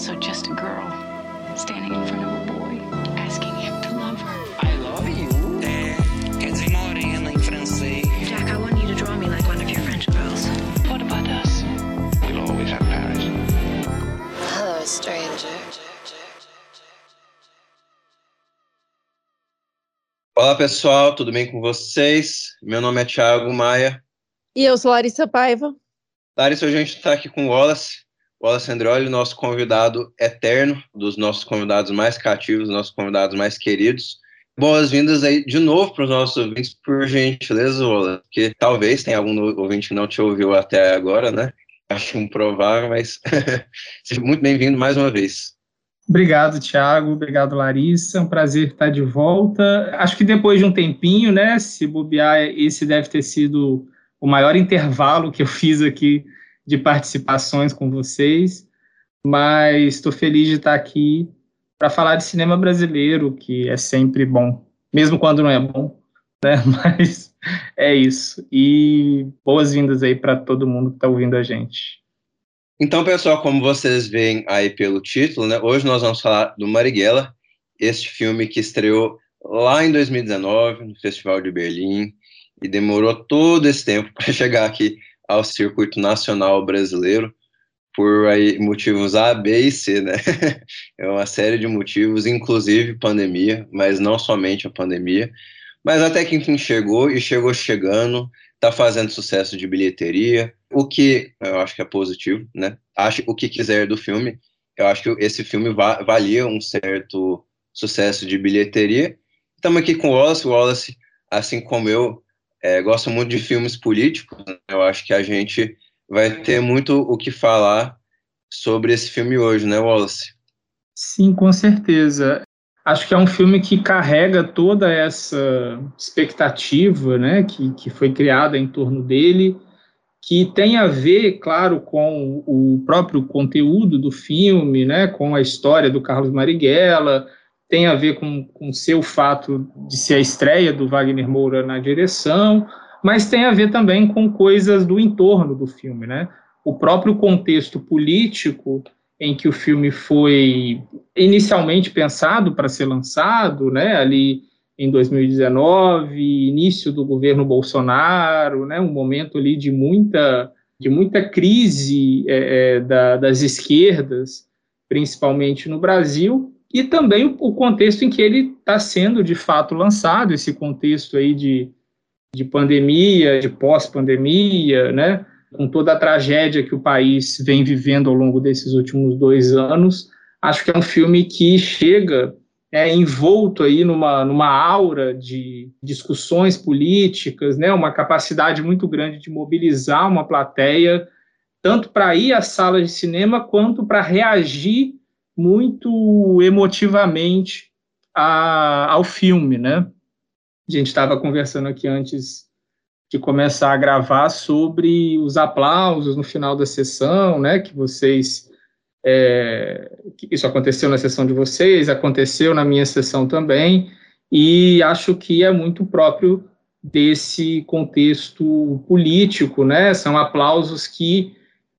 also just a girl standing in front of a boy, asking him to love her. I love you. É, quer dizer morena em francês. Jack, I want you to draw me like one of your French girls. What about us? We'll always have Paris. Hello, stranger. Olá pessoal, tudo bem com vocês? Meu nome é Thiago Maia. E eu sou Larissa Paiva. Larissa, hoje a gente está aqui com o Wallace, Wallace Androli, nosso convidado eterno, dos nossos convidados mais cativos, nossos convidados mais queridos. Boas-vindas aí de novo para os nossos ouvintes, por gentileza, Wallace, que talvez tenha algum ouvinte que não te ouviu até agora, né? Acho improvável, mas seja muito bem-vindo mais uma vez. Obrigado, Thiago. Obrigado, Larissa. É um prazer estar de volta. Acho que depois de um tempinho, né? Se bobear, esse deve ter sido o maior intervalo que eu fiz aqui de participações com vocês. Mas estou feliz de estar aqui para falar de cinema brasileiro, que é sempre bom, mesmo quando não é bom, né? Mas é isso. E boas-vindas aí para todo mundo que está ouvindo a gente. Então, pessoal, como vocês veem aí pelo título, né, hoje nós vamos falar do Marighella, este filme que estreou lá em 2019, no Festival de Berlim, e demorou todo esse tempo para chegar aqui ao circuito nacional brasileiro, por aí, motivos A, B e C, né? É uma série de motivos, inclusive pandemia, mas não somente a pandemia. Mas até que enfim chegou, e chegou chegando, está fazendo sucesso de bilheteria, o que eu acho que é positivo, né? Acho o que quiser do filme. Eu acho que esse filme va valia um certo sucesso de bilheteria. Estamos aqui com o Wallace. O Wallace, assim como eu, é, gosta muito de filmes políticos. Né? Eu acho que a gente vai ter muito o que falar sobre esse filme hoje, né, Wallace? Sim, com certeza. Acho que é um filme que carrega toda essa expectativa né, que, que foi criada em torno dele, que tem a ver, claro, com o próprio conteúdo do filme, né, com a história do Carlos Marighella, tem a ver com o seu fato de ser a estreia do Wagner Moura na direção, mas tem a ver também com coisas do entorno do filme, né? O próprio contexto político em que o filme foi inicialmente pensado para ser lançado, né, ali em 2019, início do governo Bolsonaro, né, um momento ali de muita, de muita crise é, é, da, das esquerdas, principalmente no Brasil, e também o, contexto em que ele está sendo de fato lançado, esse contexto aí de, de pandemia, de pós-pandemia, né, com toda a tragédia que o país vem vivendo ao longo desses últimos dois anos, acho que é um filme que chega é, envolto aí numa, numa aura de discussões políticas, né, uma capacidade muito grande de mobilizar uma plateia, tanto para ir às salas de cinema, quanto para reagir muito emotivamente a, ao filme, né? A gente estava conversando aqui antes de começar a gravar sobre os aplausos no final da sessão, né? Que vocês é, isso aconteceu na sessão de vocês, aconteceu na minha sessão também, e acho que é muito próprio desse contexto político, né? São aplausos que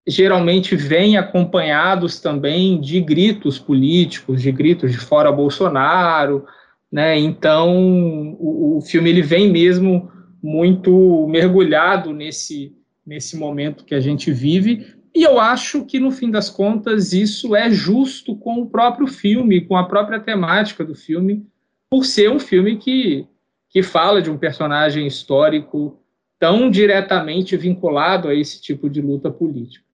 geralmente vêm acompanhados também de gritos políticos, de gritos de fora Bolsonaro, né? Então o, o filme ele vem mesmo muito mergulhado nesse nesse momento que a gente vive e eu acho que, no fim das contas, isso é justo com o próprio filme, com a própria temática do filme, por ser um filme que, que fala de um personagem histórico tão diretamente vinculado a esse tipo de luta política.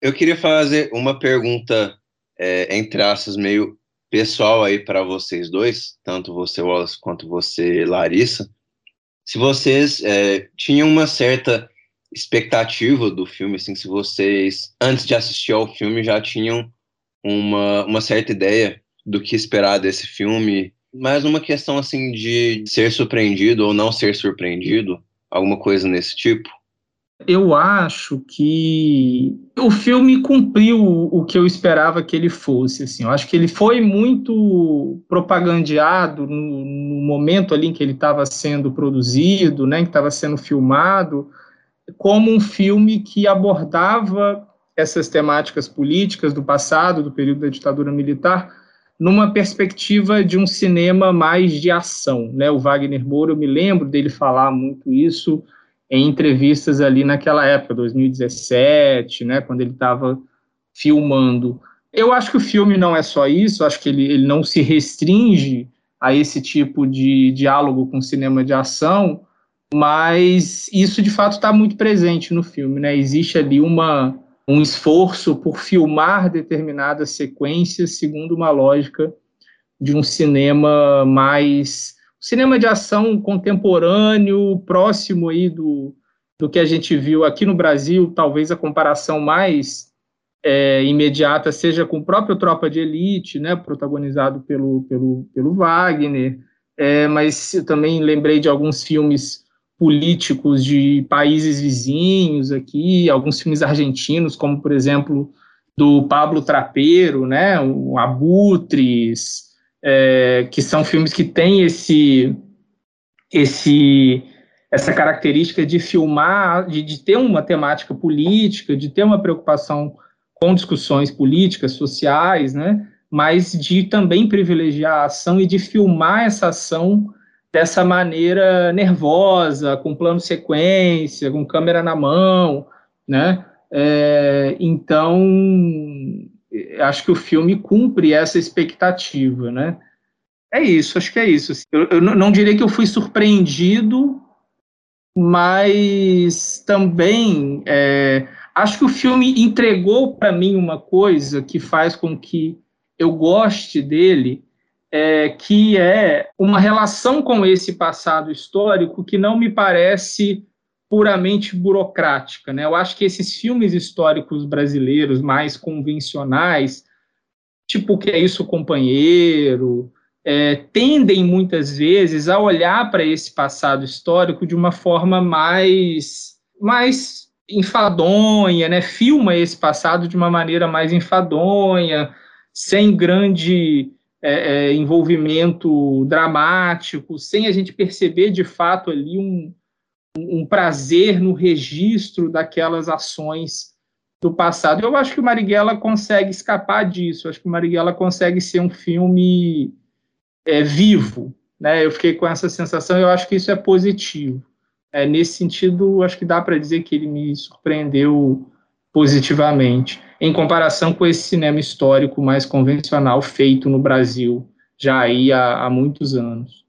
Eu queria fazer uma pergunta, é, entre aspas, meio pessoal aí para vocês dois, tanto você, Wallace, quanto você, Larissa. Se vocês é, tinham uma certa expectativa do filme, assim, se vocês, antes de assistir ao filme, já tinham uma, uma certa ideia do que esperar desse filme, mas uma questão, assim, de ser surpreendido ou não ser surpreendido, alguma coisa nesse tipo? Eu acho que o filme cumpriu o que eu esperava que ele fosse. Assim. Eu acho que ele foi muito propagandeado no, no momento ali em que ele estava sendo produzido, né, que estava sendo filmado, como um filme que abordava essas temáticas políticas do passado, do período da ditadura militar, numa perspectiva de um cinema mais de ação. Né? O Wagner Moura, eu me lembro dele falar muito isso em entrevistas ali naquela época, 2017, né, quando ele estava filmando. Eu acho que o filme não é só isso, acho que ele, ele não se restringe a esse tipo de diálogo com cinema de ação, mas isso de fato está muito presente no filme, né? Existe ali uma, um esforço por filmar determinadas sequências segundo uma lógica de um cinema mais cinema de ação contemporâneo, próximo aí do, do que a gente viu aqui no Brasil, talvez a comparação mais é, imediata seja com o próprio Tropa de Elite, né, protagonizado pelo, pelo, pelo Wagner, é, mas eu também lembrei de alguns filmes políticos de países vizinhos aqui, alguns filmes argentinos, como, por exemplo, do Pablo Trapeiro, né, o Abutres, é, que são filmes que têm esse, esse, essa característica de filmar, de, de ter uma temática política, de ter uma preocupação com discussões políticas, sociais, né, mas de também privilegiar a ação e de filmar essa ação dessa maneira nervosa, com plano sequência, com câmera na mão, né? É, então, acho que o filme cumpre essa expectativa, né? É isso, acho que é isso. Eu, eu não diria que eu fui surpreendido, mas também é, acho que o filme entregou para mim uma coisa que faz com que eu goste dele, é, que é uma relação com esse passado histórico que não me parece puramente burocrática. Né? Eu acho que esses filmes históricos brasileiros mais convencionais, tipo o que é isso, companheiro, é, tendem muitas vezes a olhar para esse passado histórico de uma forma mais, mais enfadonha, né? filma esse passado de uma maneira mais enfadonha, sem grande é, é, envolvimento dramático, sem a gente perceber de fato ali um, um prazer no registro daquelas ações do passado. Eu acho que o Marighella consegue escapar disso. Eu acho que o Marighella consegue ser um filme é, vivo. Né? Eu fiquei com essa sensação. Eu acho que isso é positivo. É, nesse sentido, acho que dá para dizer que ele me surpreendeu positivamente, em comparação com esse cinema histórico mais convencional feito no Brasil já aí há, há muitos anos.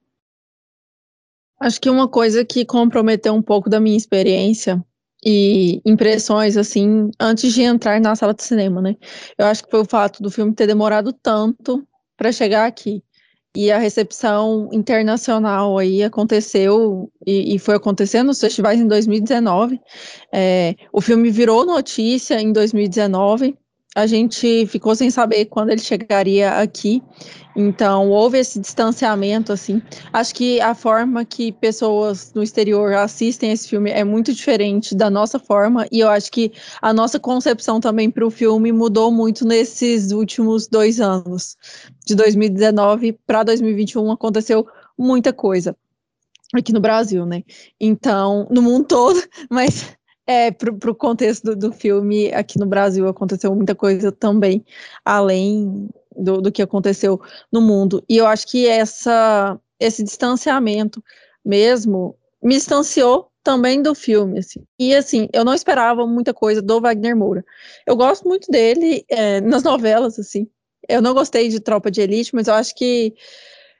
Acho que uma coisa que comprometeu um pouco da minha experiência e impressões, assim, antes de entrar na sala de cinema, né? Eu acho que foi o fato do filme ter demorado tanto para chegar aqui. E a recepção internacional aí aconteceu, e, e foi acontecendo nos festivais em 2019. É, o filme virou notícia em 2019, a gente ficou sem saber quando ele chegaria aqui. Então, houve esse distanciamento, assim. Acho que a forma que pessoas no exterior assistem esse filme é muito diferente da nossa forma, e eu acho que a nossa concepção também para o filme mudou muito nesses últimos dois anos. De 2019 para 2021 aconteceu muita coisa aqui no Brasil, né? Então, no mundo todo, mas é, o contexto do, do, filme, aqui no Brasil aconteceu muita coisa também, além do, do, que aconteceu no mundo. E eu acho que essa, esse distanciamento mesmo me distanciou também do filme. Assim. E assim, eu não esperava muita coisa do Wagner Moura. Eu gosto muito dele é, nas novelas, assim. Eu não gostei de Tropa de Elite, mas eu acho que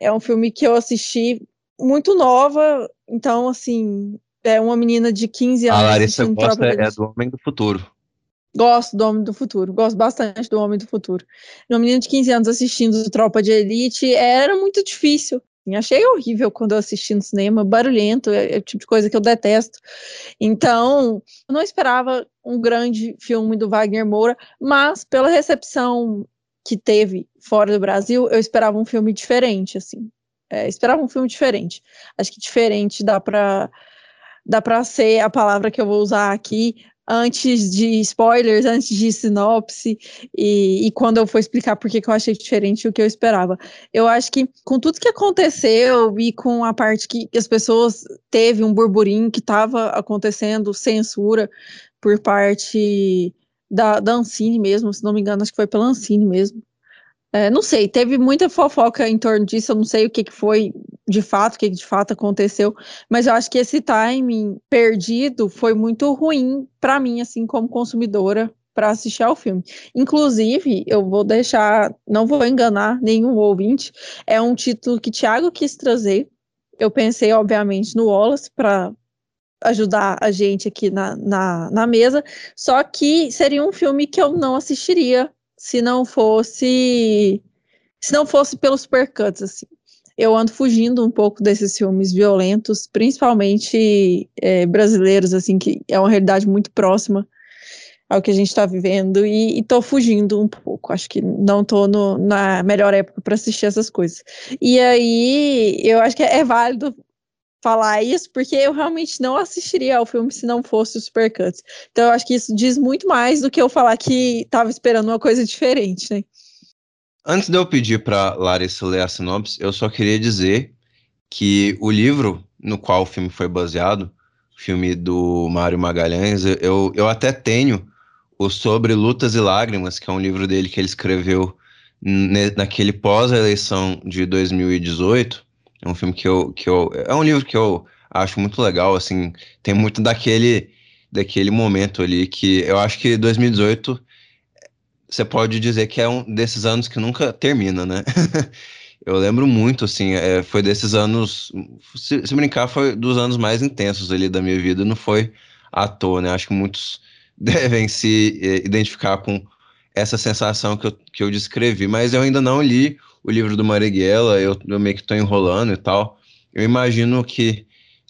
é um filme que eu assisti muito nova, então, assim, é uma menina de 15 anos. A Larissa gosta é do Homem do Futuro. Gosto do Homem do Futuro, gosto bastante do Homem do Futuro. Uma menina de 15 anos assistindo Tropa de Elite era muito difícil. Achei horrível quando eu assisti no cinema, barulhento, é, é o tipo de coisa que eu detesto. Então, eu não esperava um grande filme do Wagner Moura, mas pela recepção que teve fora do Brasil, eu esperava um filme diferente, assim. É, esperava um filme diferente. Acho que diferente dá para dá para ser a palavra que eu vou usar aqui antes de spoilers, antes de sinopse, e, e quando eu for explicar por que eu achei diferente do que eu esperava. Eu acho que com tudo que aconteceu e com a parte que, as pessoas teve um burburinho que estava acontecendo, censura por parte da, da Ancine mesmo, se não me engano, acho que foi pela Ancine mesmo. É, não sei, teve muita fofoca em torno disso, eu não sei o que, que foi de fato, o que, que de fato aconteceu, mas eu acho que esse timing perdido foi muito ruim para mim, assim, como consumidora, para assistir ao filme. Inclusive, eu vou deixar, não vou enganar nenhum ouvinte, é um título que Thiago quis trazer. Eu pensei, obviamente, no Wallace para ajudar a gente aqui na, na, na mesa, só que seria um filme que eu não assistiria se não fosse se não fosse pelos supercuts, assim. Eu ando fugindo um pouco desses filmes violentos, principalmente é, brasileiros, assim, que é uma realidade muito próxima ao que a gente está vivendo, e, estou fugindo um pouco. Acho que não estou na melhor época para assistir essas coisas. E aí, eu acho que é, é válido falar isso, porque eu realmente não assistiria ao filme se não fosse o Supercuts. Então eu acho que isso diz muito mais do que eu falar que estava esperando uma coisa diferente, né? Antes de eu pedir para Larissa ler a sinopse, eu só queria dizer que o livro no qual o filme foi baseado, o filme do Mário Magalhães, eu, eu até tenho o Sobre Lutas e Lágrimas, que é um livro dele que ele escreveu naquele pós-eleição de 2018, é um filme que eu, que eu. É um livro que eu acho muito legal, assim. Tem muito daquele, daquele momento ali que eu acho que 2018 você pode dizer que é um desses anos que nunca termina, né? eu lembro muito, assim, é, foi desses anos. Se, se, brincar, foi dos anos mais intensos ali da minha vida, não foi à toa, né? Acho que muitos devem se é, identificar com essa sensação que eu, que eu descrevi, mas eu ainda não li o livro do Marighella, eu, eu meio que estou enrolando e tal. Eu imagino que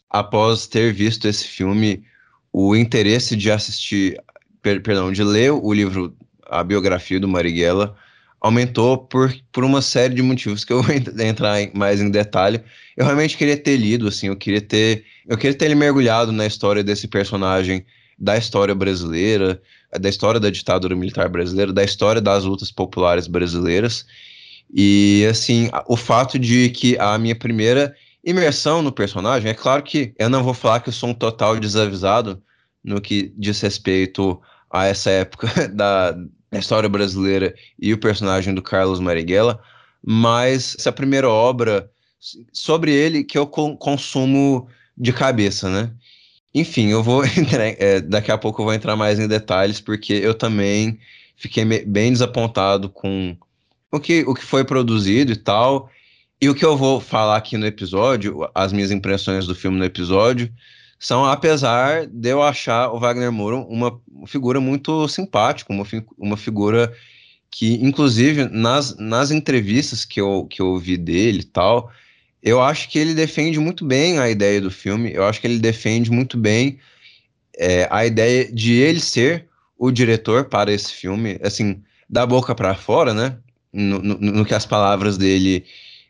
após ter visto esse filme, o interesse de assistir, per, perdão, de ler o livro, a biografia do Marighella, aumentou por, por uma série de motivos que eu vou entrar em, mais em detalhe. Eu realmente queria ter lido, assim, eu queria ter, eu queria ter mergulhado na história desse personagem, da história brasileira, da história da ditadura militar brasileira, da história das lutas populares brasileiras. E assim, o fato de que a minha primeira imersão no personagem, é claro que eu não vou falar que eu sou um total desavisado no que diz respeito a essa época da, história brasileira e o personagem do Carlos Marighella, mas essa primeira obra sobre ele que eu consumo de cabeça, né? Enfim, eu vou entrar, é, daqui a pouco eu vou entrar mais em detalhes, porque eu também fiquei bem desapontado com o que, o que foi produzido e tal. E o que eu vou falar aqui no episódio, as minhas impressões do filme no episódio, são apesar de eu achar o Wagner Moura uma figura muito simpática, uma, uma figura que, inclusive, nas, nas entrevistas que eu, que eu vi dele e tal, eu acho que ele defende muito bem a ideia do filme, eu acho que ele defende muito bem é, a ideia de ele ser o diretor para esse filme, assim, da boca para fora, né? No, no, no que as palavras dele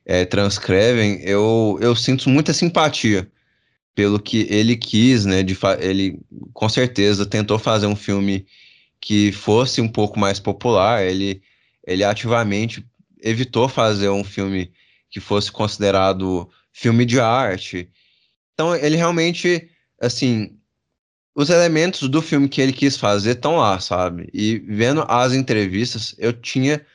é, transcrevem, eu, eu sinto muita simpatia pelo que ele quis, né? De ele com certeza tentou fazer um filme que fosse um pouco mais popular. Ele, ele ativamente evitou fazer um filme que fosse considerado filme de arte. Então ele realmente, assim, os elementos do filme que ele quis fazer estão lá, sabe? E vendo as entrevistas, eu tinha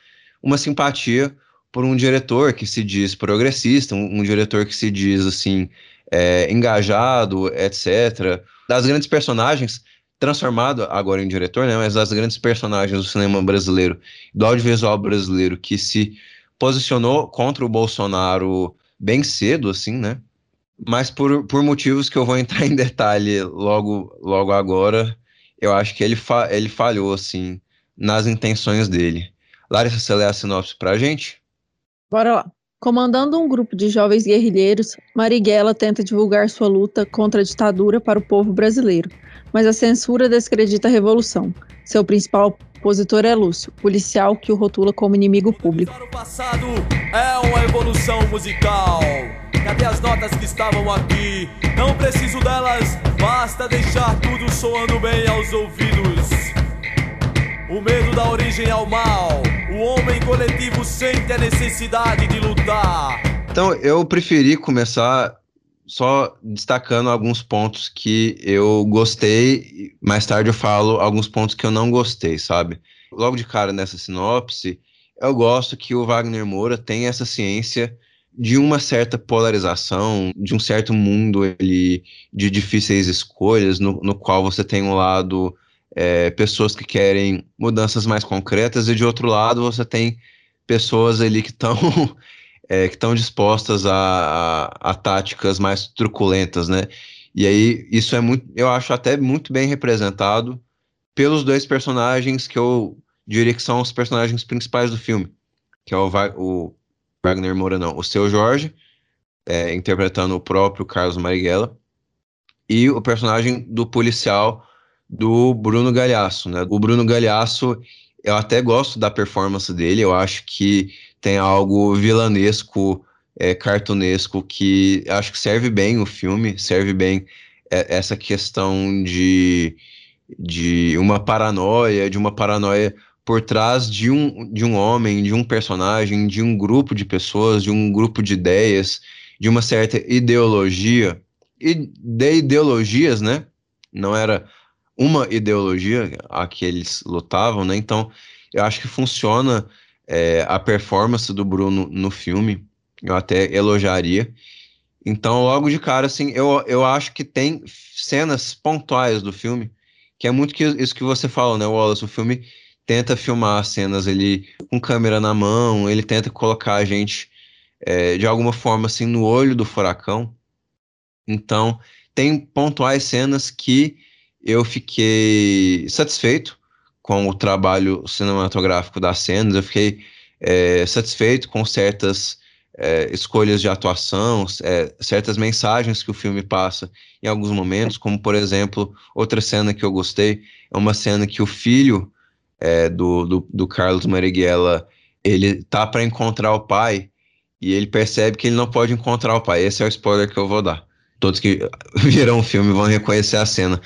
uma simpatia por um diretor que se diz progressista, um, um diretor que se diz assim é, engajado, etc. Das grandes personagens, transformado agora em diretor, né? Mas das grandes personagens do cinema brasileiro, do audiovisual brasileiro, que se posicionou contra o Bolsonaro bem cedo, assim, né? Mas por, por motivos que eu vou entrar em detalhe logo, logo agora, eu acho que ele, fa ele falhou, assim, nas intenções dele. Larissa, você lê a sinopse pra gente? Bora lá. Comandando um grupo de jovens guerrilheiros, Marighella tenta divulgar sua luta contra a ditadura para o povo brasileiro, mas a censura descredita a revolução. Seu principal opositor é Lúcio, policial que o rotula como inimigo público. O passado é uma evolução musical. Cadê as notas que estavam aqui? Não preciso delas, basta deixar tudo soando bem aos ouvidos. O medo dá origem ao mal. Homem coletivo sente a necessidade de lutar. Então, eu preferi começar só destacando alguns pontos que eu gostei, mais tarde eu falo alguns pontos que eu não gostei, sabe? Logo de cara nessa sinopse, eu gosto que o Wagner Moura tem essa ciência de uma certa polarização, de um certo mundo ele, de difíceis escolhas, no, no qual você tem um lado é, pessoas que querem mudanças mais concretas, e de outro lado você tem pessoas ali que estão é, que estão dispostas a, a, a, táticas mais truculentas, né? E aí isso é muito, eu acho até muito bem representado pelos dois personagens que eu diria que são os personagens principais do filme, que é o, o Wagner Moura, não, o Seu Jorge, é, interpretando o próprio Carlos Marighella, e o personagem do policial do Bruno Galhaço, né? O Bruno Galhaço, eu até gosto da performance dele, eu acho que tem algo vilanesco, é, cartunesco, que acho que serve bem o filme, serve bem é, essa questão de, de uma paranoia, de uma paranoia por trás de um, de um homem, de um personagem, de um grupo de pessoas, de um grupo de ideias, de uma certa ideologia, e de ideologias, né? Não era uma ideologia a que eles lutavam, né? Então, eu acho que funciona é, a performance do Bruno no filme, eu até elogiaria. Então, logo de cara, assim, eu, eu acho que tem cenas pontuais do filme, que é muito que, isso que você falou, né, Wallace? O filme tenta filmar cenas ele com câmera na mão, ele tenta colocar a gente é, de alguma forma assim no olho do furacão. Então, tem pontuais cenas que eu fiquei satisfeito com o trabalho cinematográfico das cenas, eu fiquei é, satisfeito com certas é, escolhas de atuação, é, certas mensagens que o filme passa em alguns momentos, como por exemplo, outra cena que eu gostei, é uma cena que o filho é, do, do, do, Carlos Marighella, ele tá para encontrar o pai e ele percebe que ele não pode encontrar o pai. Esse é o spoiler que eu vou dar. Todos que viram o filme vão reconhecer a cena.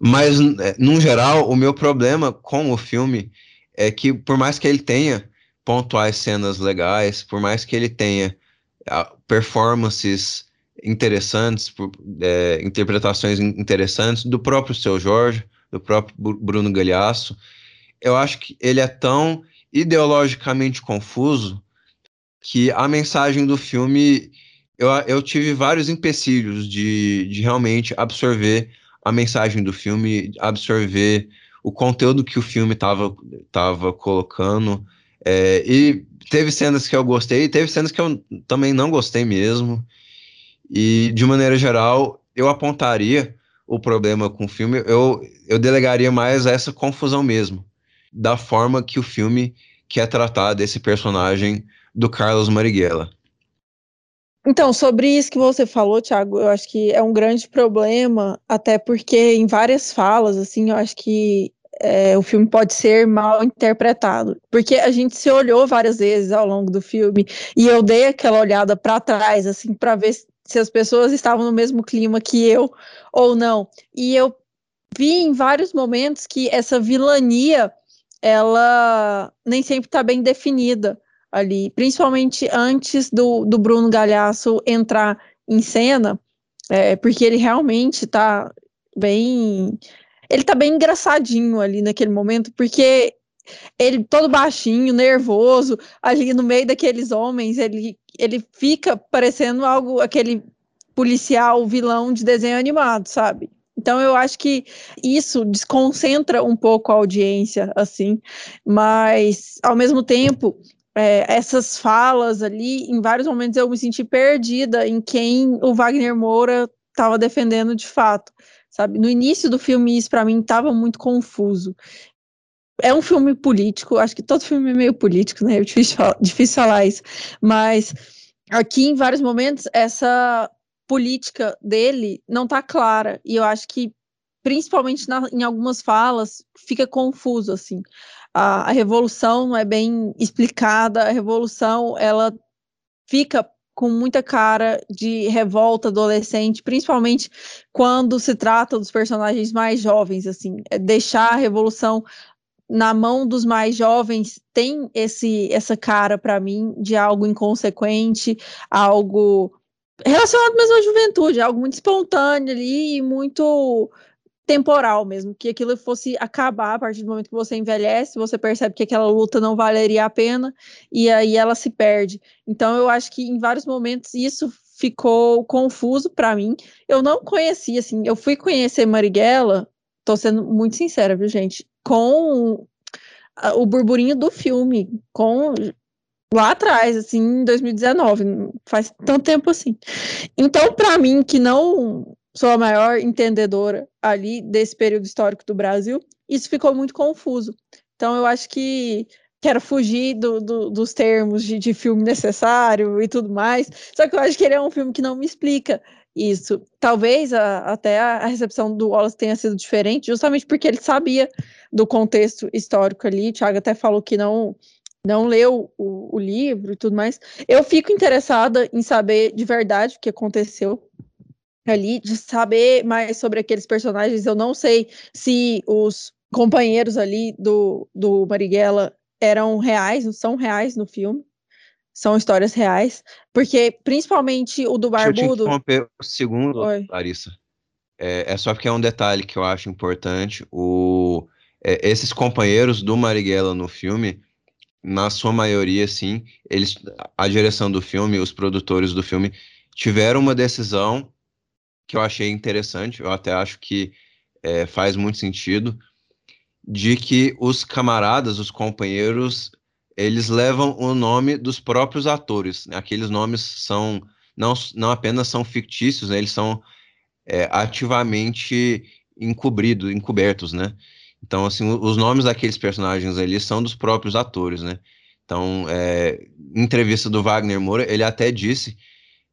Mas, é, no geral, o meu problema com o filme é que, por mais que ele tenha pontuais cenas legais, por mais que ele tenha performances interessantes, é, interpretações interessantes do próprio Seu Jorge, do próprio Bruno Galhaço, eu acho que ele é tão ideologicamente confuso que a mensagem do filme eu, eu tive vários empecilhos de, de realmente absorver a mensagem do filme, absorver o conteúdo que o filme estava tava colocando. É, e teve cenas que eu gostei, teve cenas que eu também não gostei mesmo. E, de maneira geral, eu apontaria o problema com o filme, eu, eu delegaria mais a essa confusão mesmo da forma que o filme quer tratar desse personagem do Carlos Marighella. Então, sobre isso que você falou, Thiago, eu acho que é um grande problema, até porque em várias falas, assim, eu acho que é, o filme pode ser mal interpretado. Porque a gente se olhou várias vezes ao longo do filme e eu dei aquela olhada para trás, assim, para ver se as pessoas estavam no mesmo clima que eu ou não. E eu vi em vários momentos que essa vilania ela nem sempre está bem definida ali, principalmente antes do, do Bruno Galhaço entrar em cena, é, porque ele realmente está bem. Ele tá bem engraçadinho ali naquele momento, porque ele todo baixinho, nervoso, ali no meio daqueles homens, ele, ele fica parecendo algo, aquele policial vilão de desenho animado, sabe? Então eu acho que isso desconcentra um pouco a audiência, assim, mas ao mesmo tempo é, essas falas ali, em vários momentos eu me senti perdida em quem o Wagner Moura estava defendendo de fato, sabe? No início do filme isso para mim estava muito confuso. É um filme político, acho que todo filme é meio político, né? É difícil, difícil falar isso, mas aqui em vários momentos essa política dele não está clara. E eu acho que, principalmente na, em algumas falas, fica confuso, assim. A, a revolução não é bem explicada, a revolução, ela fica com muita cara de revolta adolescente, principalmente quando se trata dos personagens mais jovens, assim, é deixar a revolução na mão dos mais jovens tem esse essa cara para mim de algo inconsequente, algo relacionado mesmo à juventude, algo muito espontâneo ali, muito temporal mesmo, que aquilo fosse acabar a partir do momento que você envelhece, você percebe que aquela luta não valeria a pena e aí ela se perde. Então eu acho que em vários momentos isso ficou confuso para mim. Eu não conhecia assim, eu fui conhecer Marighella, tô sendo muito sincera, viu, gente, com o burburinho do filme, com lá atrás, assim, em 2019, faz tanto tempo assim. Então, para mim, que não sou a maior entendedora ali desse período histórico do Brasil, isso ficou muito confuso. Então, eu acho que quero fugir do, do, dos termos de, de, filme necessário e tudo mais. Só que eu acho que ele é um filme que não me explica isso. Talvez a, até a recepção do Wallace tenha sido diferente, justamente porque ele sabia do contexto histórico ali. O Thiago até falou que não não leu o, o livro e tudo mais. Eu fico interessada em saber de verdade o que aconteceu ali, de saber mais sobre aqueles personagens. Eu não sei se os companheiros ali do, do Marighella eram reais, são reais no filme. São histórias reais, porque principalmente o do Barbudo. Deixa eu te segundo, Oi. Larissa. É, é, só porque é um detalhe que eu acho importante. O, é, esses companheiros do Marighella no filme, na sua maioria, sim, eles, a direção do filme, os produtores do filme, tiveram uma decisão que eu achei interessante, eu até acho que é, faz muito sentido, de que os camaradas, os companheiros, eles levam o nome dos próprios atores. Né? Aqueles nomes são não, não apenas são fictícios, né? eles são é, ativamente encobridos, encobertos, né? Então, assim, os nomes daqueles personagens ali são dos próprios atores, né? Então, é, em entrevista do Wagner Moura, ele até disse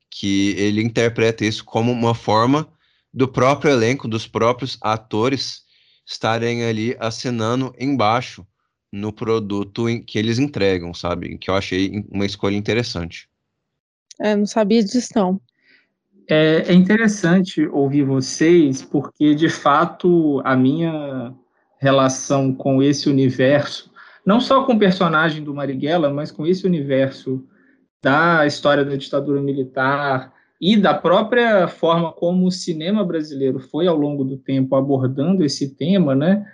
que ele interpreta isso como uma forma do próprio elenco, dos próprios atores estarem ali assinando embaixo no produto que eles entregam, sabe? Que eu achei uma escolha interessante. É, não sabia disso não. É, é interessante ouvir vocês, porque de fato a minha relação com esse universo, não só com o personagem do Marighella, mas com esse universo da história da ditadura militar e da própria forma como o cinema brasileiro foi ao longo do tempo abordando esse tema, né?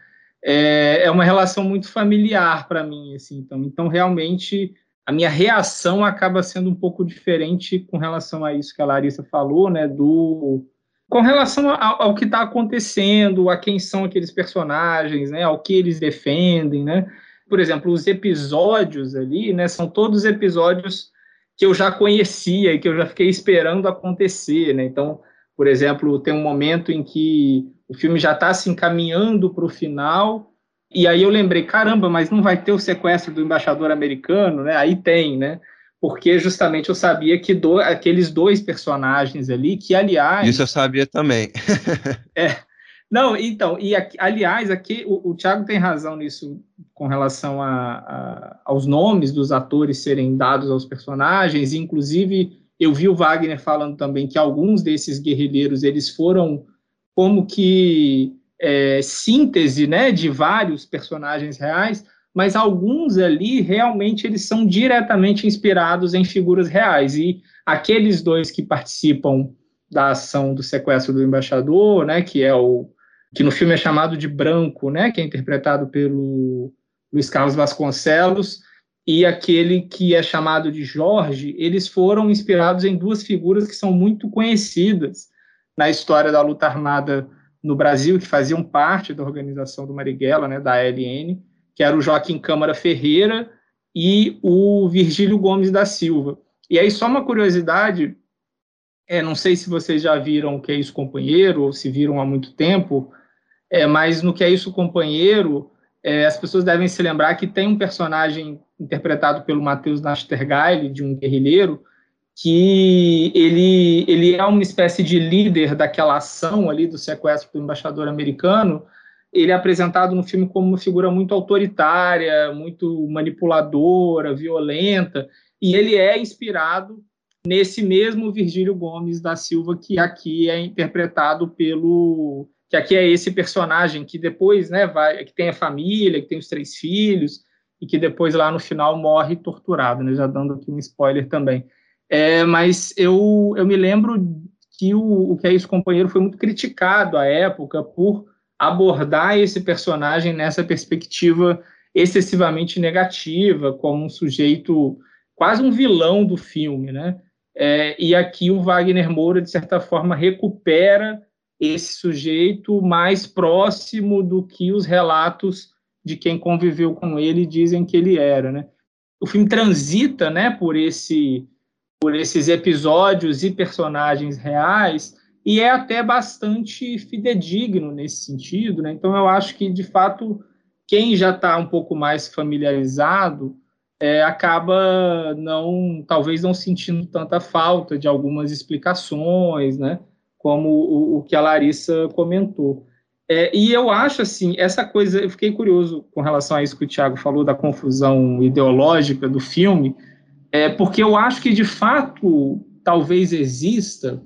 É, é uma relação muito familiar para mim, assim. Então, então realmente a minha reação acaba sendo um pouco diferente com relação a isso que a Larissa falou, né? Do com relação ao, ao que está acontecendo, a quem são aqueles personagens, né, ao que eles defendem, né? Por exemplo, os episódios ali, né, são todos episódios que eu já conhecia e que eu já fiquei esperando acontecer, né? Então, por exemplo, tem um momento em que o filme já está se encaminhando para o final e aí eu lembrei, caramba, mas não vai ter o sequestro do embaixador americano, né? Aí tem, né? porque justamente eu sabia que do, aqueles dois personagens ali, que aliás. Isso eu sabia também. é. Não, então, e aliás, aqui o, o Thiago tem razão nisso com relação a, a, aos nomes dos atores serem dados aos personagens, inclusive eu vi o Wagner falando também que alguns desses guerrilheiros eles foram como que é, síntese né, de vários personagens reais, mas alguns ali realmente eles são diretamente inspirados em figuras reais. E aqueles dois que participam da ação do sequestro do embaixador, né, que é o que no filme é chamado de Branco, né, que é interpretado pelo Luiz Carlos Vasconcelos, e aquele que é chamado de Jorge, eles foram inspirados em duas figuras que são muito conhecidas na história da luta armada no Brasil, que faziam parte da organização do Marighella, né, da ALN, que era o Joaquim Câmara Ferreira e o Virgílio Gomes da Silva. E aí, só uma curiosidade, é, não sei se vocês já viram o Que é Isso Companheiro, ou se viram há muito tempo, é, mas no Que é Isso Companheiro, é, as pessoas devem se lembrar que tem um personagem interpretado pelo Matheus Nastergaile, de um guerrilheiro, que ele, ele é uma espécie de líder daquela ação ali do sequestro do embaixador americano, ele é apresentado no filme como uma figura muito autoritária, muito manipuladora, violenta, e ele é inspirado nesse mesmo Virgílio Gomes da Silva que aqui é interpretado pelo que aqui é esse personagem que depois, né, vai, que tem a família, que tem os três filhos e que depois lá no final morre torturado, né, já dando aqui um spoiler também. É, mas eu, eu me lembro que o, o que é isso companheiro foi muito criticado à época por abordar esse personagem nessa perspectiva excessivamente negativa, como um sujeito quase um vilão do filme, né? É, e aqui o Wagner Moura, de certa forma, recupera esse sujeito mais próximo do que os relatos de quem conviveu com ele dizem que ele era, né? O filme transita, né, por esse por esses episódios e personagens reais e é até bastante fidedigno nesse sentido, né? Então eu acho que de fato quem já está um pouco mais familiarizado é, acaba não, talvez não sentindo tanta falta de algumas explicações, né? Como o, o que a Larissa comentou. É, e eu acho assim, essa coisa, eu fiquei curioso com relação a isso que o Tiago falou da confusão ideológica do filme, é, porque eu acho que de fato talvez exista,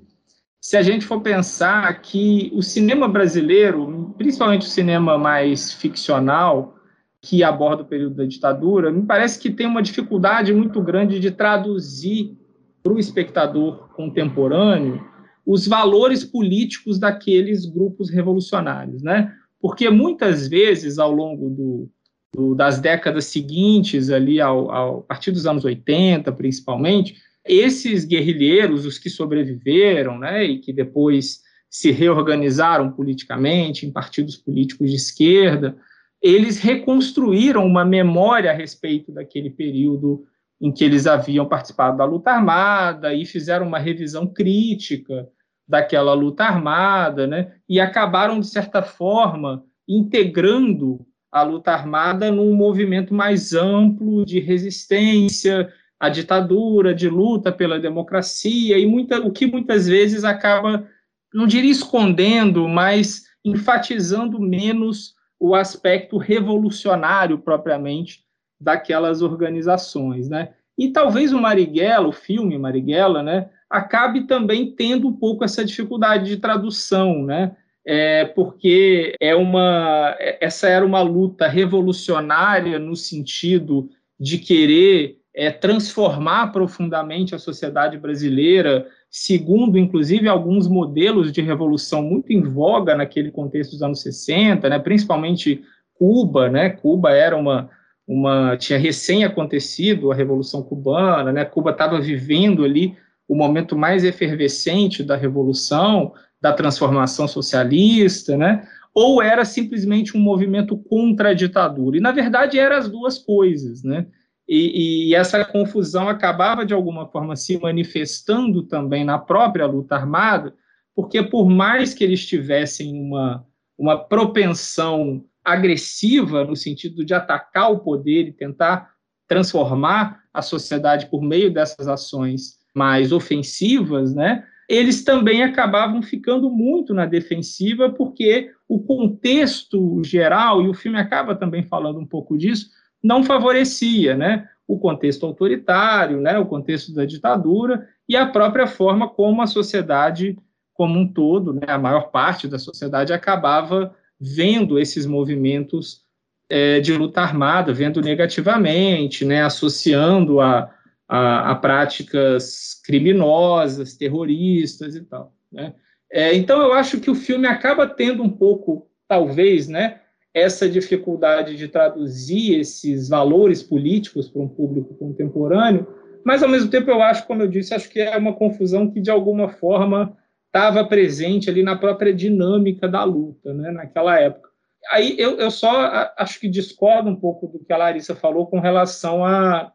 se a gente for pensar que o cinema brasileiro, principalmente o cinema mais ficcional, que aborda o período da ditadura, me parece que tem uma dificuldade muito grande de traduzir para o espectador contemporâneo os valores políticos daqueles grupos revolucionários, né? Porque muitas vezes, ao longo do, do, das décadas seguintes, ali ao, ao, a partir dos anos 80, principalmente, esses guerrilheiros, os que sobreviveram, né, e que depois se reorganizaram politicamente em partidos políticos de esquerda, eles reconstruíram uma memória a respeito daquele período em que eles haviam participado da luta armada e fizeram uma revisão crítica daquela luta armada, né? E acabaram de certa forma integrando a luta armada num movimento mais amplo de resistência à ditadura, de luta pela democracia e muita, o que muitas vezes acaba não diria escondendo, mas enfatizando menos o aspecto revolucionário propriamente daquelas organizações, né? E talvez o Marighella, o filme Marighella, né, acabe também tendo um pouco essa dificuldade de tradução, né? É, porque é uma essa era uma luta revolucionária no sentido de querer é, transformar profundamente a sociedade brasileira segundo, inclusive, alguns modelos de revolução muito em voga naquele contexto dos anos 60, né, principalmente Cuba, né, Cuba era uma, uma tinha recém acontecido a Revolução Cubana, né, Cuba estava vivendo ali o momento mais efervescente da Revolução, da transformação socialista, né, ou era simplesmente um movimento contra a ditadura, e na verdade eram as duas coisas, né, e, e, essa confusão acabava, de alguma forma, se manifestando também na própria luta armada, porque, por mais que eles tivessem uma, uma propensão agressiva, no sentido de atacar o poder e tentar transformar a sociedade por meio dessas ações mais ofensivas, né, eles também acabavam ficando muito na defensiva, porque o contexto geral, e o filme acaba também falando um pouco disso, não favorecia né, o contexto autoritário, né, o contexto da ditadura e a própria forma como a sociedade como um todo, né, a maior parte da sociedade acabava vendo esses movimentos é, de luta armada, vendo negativamente, né, associando a, a, a práticas criminosas, terroristas e tal. Né. É, então, eu acho que o filme acaba tendo um pouco, talvez, né, essa dificuldade de traduzir esses valores políticos para um público contemporâneo, mas ao mesmo tempo eu acho, como eu disse, acho que é uma confusão que de alguma forma estava presente ali na própria dinâmica da luta, né, naquela época. Aí eu, eu só acho que discordo um pouco do que a Larissa falou com relação a,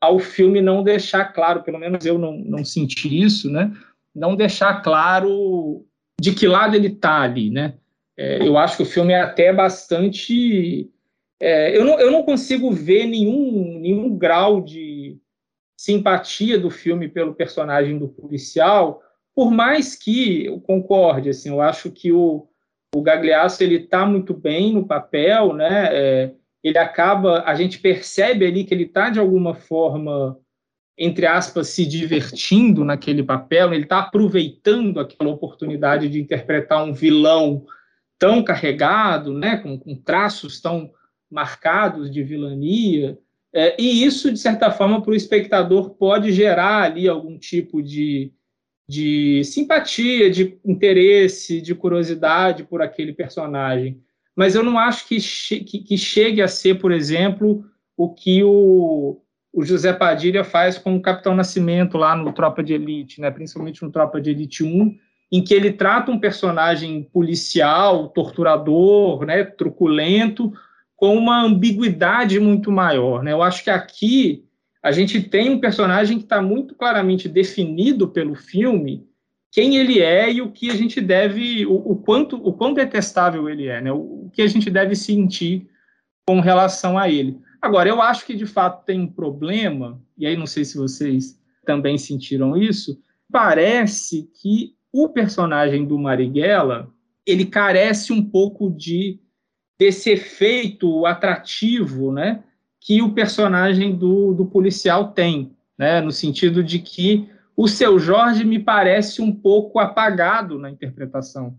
ao filme não deixar claro, pelo menos eu não, não senti isso, né, não deixar claro de que lado ele está ali, né, é, eu acho que o filme é até bastante. É, eu, não, eu não consigo ver nenhum, nenhum grau de simpatia do filme pelo personagem do policial, por mais que eu concorde, assim, eu acho que o, o Gagliasso ele está muito bem no papel, né? É, ele acaba, a gente percebe ali que ele está de alguma forma, entre aspas, se divertindo naquele papel, ele está aproveitando aquela oportunidade de interpretar um vilão tão carregado, né, com, com traços tão marcados de vilania, é, e isso, de certa forma, para o espectador pode gerar ali algum tipo de, de simpatia, de interesse, de curiosidade por aquele personagem. Mas eu não acho que, che que, que chegue a ser, por exemplo, o que o, o José Padilha faz com o Capitão Nascimento lá no Tropa de Elite, né? principalmente no Tropa de Elite 1, em que ele trata um personagem policial, torturador, né, truculento, com uma ambiguidade muito maior. Né? Eu acho que aqui a gente tem um personagem que está muito claramente definido pelo filme, quem ele é e o que a gente deve, o, o quanto, o quão detestável ele é, né? o, que a gente deve sentir com relação a ele. Agora, eu acho que de fato tem um problema, e aí não sei se vocês também sentiram isso, parece que o personagem do Marighella, ele carece um pouco de desse efeito atrativo, né, que o personagem do, do policial tem, né, no sentido de que o seu Jorge me parece um pouco apagado na interpretação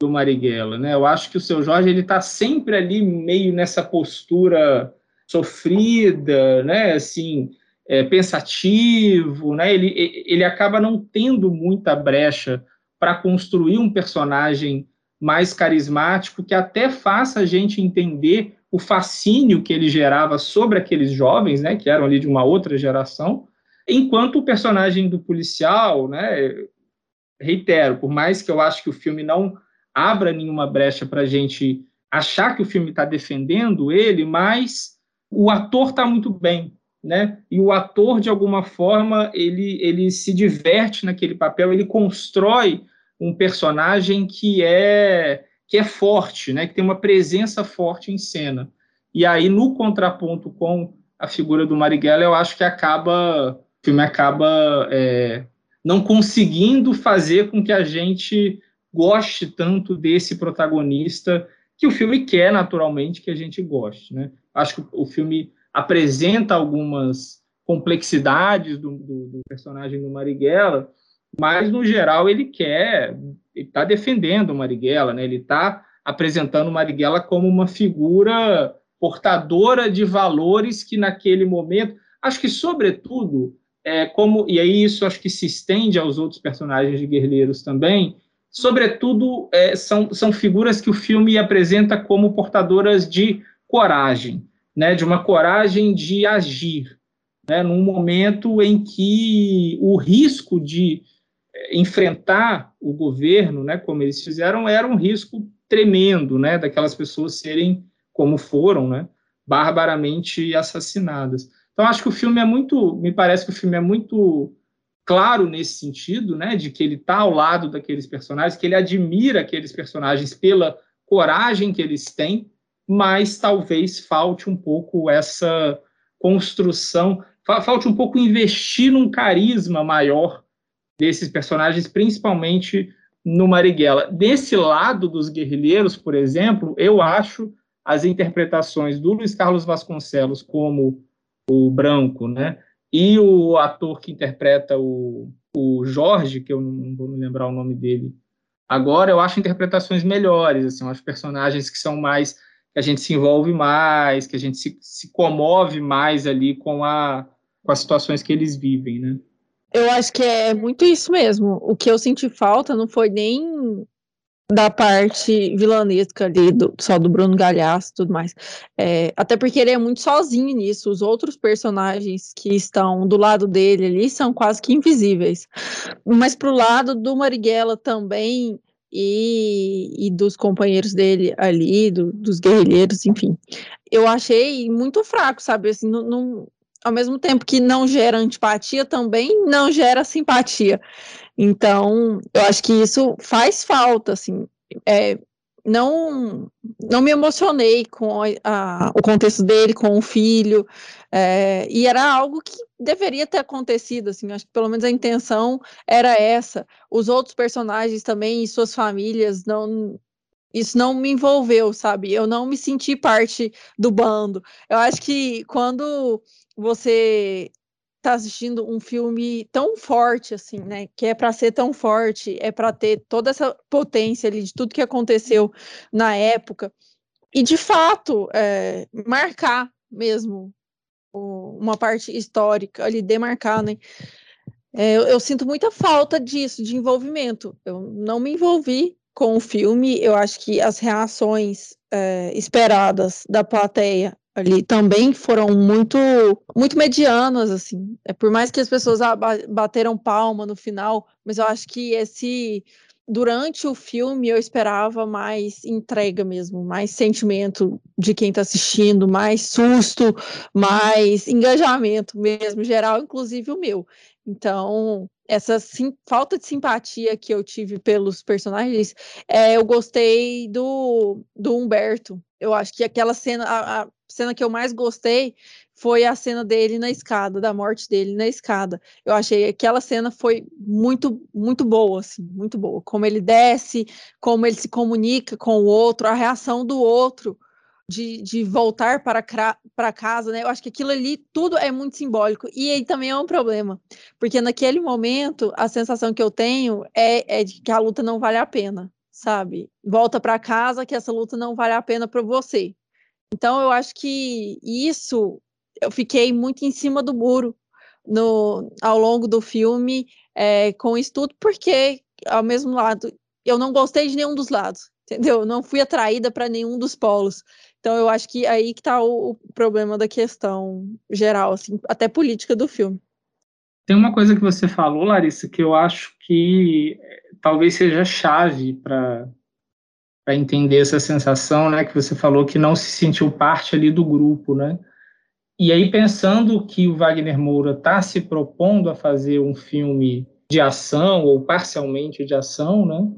do Marighella, né? Eu acho que o seu Jorge ele está sempre ali meio nessa postura sofrida, né? Assim, é, pensativo, né? Ele, ele acaba não tendo muita brecha para construir um personagem mais carismático que até faça a gente entender o fascínio que ele gerava sobre aqueles jovens, né? Que eram ali de uma outra geração, enquanto o personagem do policial, né? Reitero, por mais que eu acho que o filme não abra nenhuma brecha para a gente achar que o filme está defendendo ele, mas o ator está muito bem, né? E o ator, de alguma forma, ele, ele se diverte naquele papel, ele constrói um personagem que é que é forte, né? Que tem uma presença forte em cena. E aí, no contraponto com a figura do Marighella, eu acho que acaba filme acaba é, não conseguindo fazer com que a gente goste tanto desse protagonista que o filme quer naturalmente que a gente goste, né? Acho que o filme apresenta algumas complexidades do, do, do personagem do Marighella, mas no geral ele quer, ele está defendendo o Marighella, né? Ele está apresentando o Marighella como uma figura portadora de valores que naquele momento, acho que sobretudo, é como e aí isso acho que se estende aos outros personagens de guerreiros também. Sobretudo, é, são, são figuras que o filme apresenta como portadoras de coragem, né, de uma coragem de agir, né, num momento em que o risco de eh, enfrentar o governo, né, como eles fizeram, era um risco tremendo, né, daquelas pessoas serem como foram, né, barbaramente assassinadas. Então acho que o filme é muito, me parece que o filme é muito claro nesse sentido, né, de que ele está ao lado daqueles personagens, que ele admira aqueles personagens pela coragem que eles têm, mas talvez falte um pouco essa construção, falte um pouco investir num carisma maior desses personagens, principalmente no Marighella. Desse lado dos guerrilheiros, por exemplo, eu acho as interpretações do Luiz Carlos Vasconcelos como o Branco, né, e o ator que interpreta o, o Jorge, que eu não vou me lembrar o nome dele agora, eu acho interpretações melhores, assim, eu acho personagens que são mais que a gente se envolve mais, que a gente se, se comove mais ali com, a, com as situações que eles vivem, né? Eu acho que é muito isso mesmo. O que eu senti falta não foi nem da parte vilanesca ali, do, só do Bruno Galhaço e tudo mais. É, até porque ele é muito sozinho nisso. Os outros personagens que estão do lado dele ali são quase que invisíveis. Mas pro lado do Marighella também, e, e dos companheiros dele ali, do, dos guerrilheiros, enfim. Eu achei muito fraco, sabe? Assim, não, não, ao mesmo tempo que não gera antipatia, também não gera simpatia. Então, eu acho que isso faz falta, assim. É, não não me emocionei com a, a, o contexto dele, com o filho, é, e era algo que deveria ter acontecido, assim, acho que pelo menos a intenção era essa. Os outros personagens também e suas famílias não isso não me envolveu, sabe? Eu não me senti parte do bando. Eu acho que quando você está assistindo um filme tão forte assim, né? Que é para ser tão forte, é para ter toda essa potência ali de tudo que aconteceu na época e de fato é, marcar mesmo uma parte histórica ali, demarcar, né? É, eu, eu, sinto muita falta disso, de envolvimento. Eu não me envolvi com o filme, eu acho que as reações é, esperadas da plateia ali também foram muito muito medianas assim é por mais que as pessoas bateram palma no final mas eu acho que esse durante o filme eu esperava mais entrega mesmo, mais sentimento de quem está assistindo, mais susto, mais engajamento mesmo, geral, inclusive o meu. Então, essa sim, falta de simpatia que eu tive pelos personagens, é, eu gostei do, do Humberto. Eu acho que aquela cena, a cena que eu mais gostei foi a cena dele na escada, da morte dele na escada. Eu achei que aquela cena foi muito, muito boa, assim, muito boa. Como ele desce, como ele se comunica com o outro, a reação do outro de, de voltar para, para casa, né? Eu acho que aquilo ali tudo é muito simbólico. E aí também é um problema, porque naquele momento a sensação que eu tenho é, é de que a luta não vale a pena, sabe? Volta para casa que essa luta não vale a pena para você. Então eu acho que isso eu fiquei muito em cima do muro no, ao longo do filme é, com isso tudo, porque ao mesmo lado eu não gostei de nenhum dos lados, entendeu? Eu não fui atraída para nenhum dos polos. Então eu acho que aí que está o, o, problema da questão geral, assim, até política do filme. Tem uma coisa que você falou, Larissa, que eu acho que eh, talvez seja chave para para entender essa sensação, né, que você falou que não se sentiu parte ali do grupo, né? E aí pensando que o Wagner Moura está se propondo a fazer um filme de ação ou parcialmente de ação, né?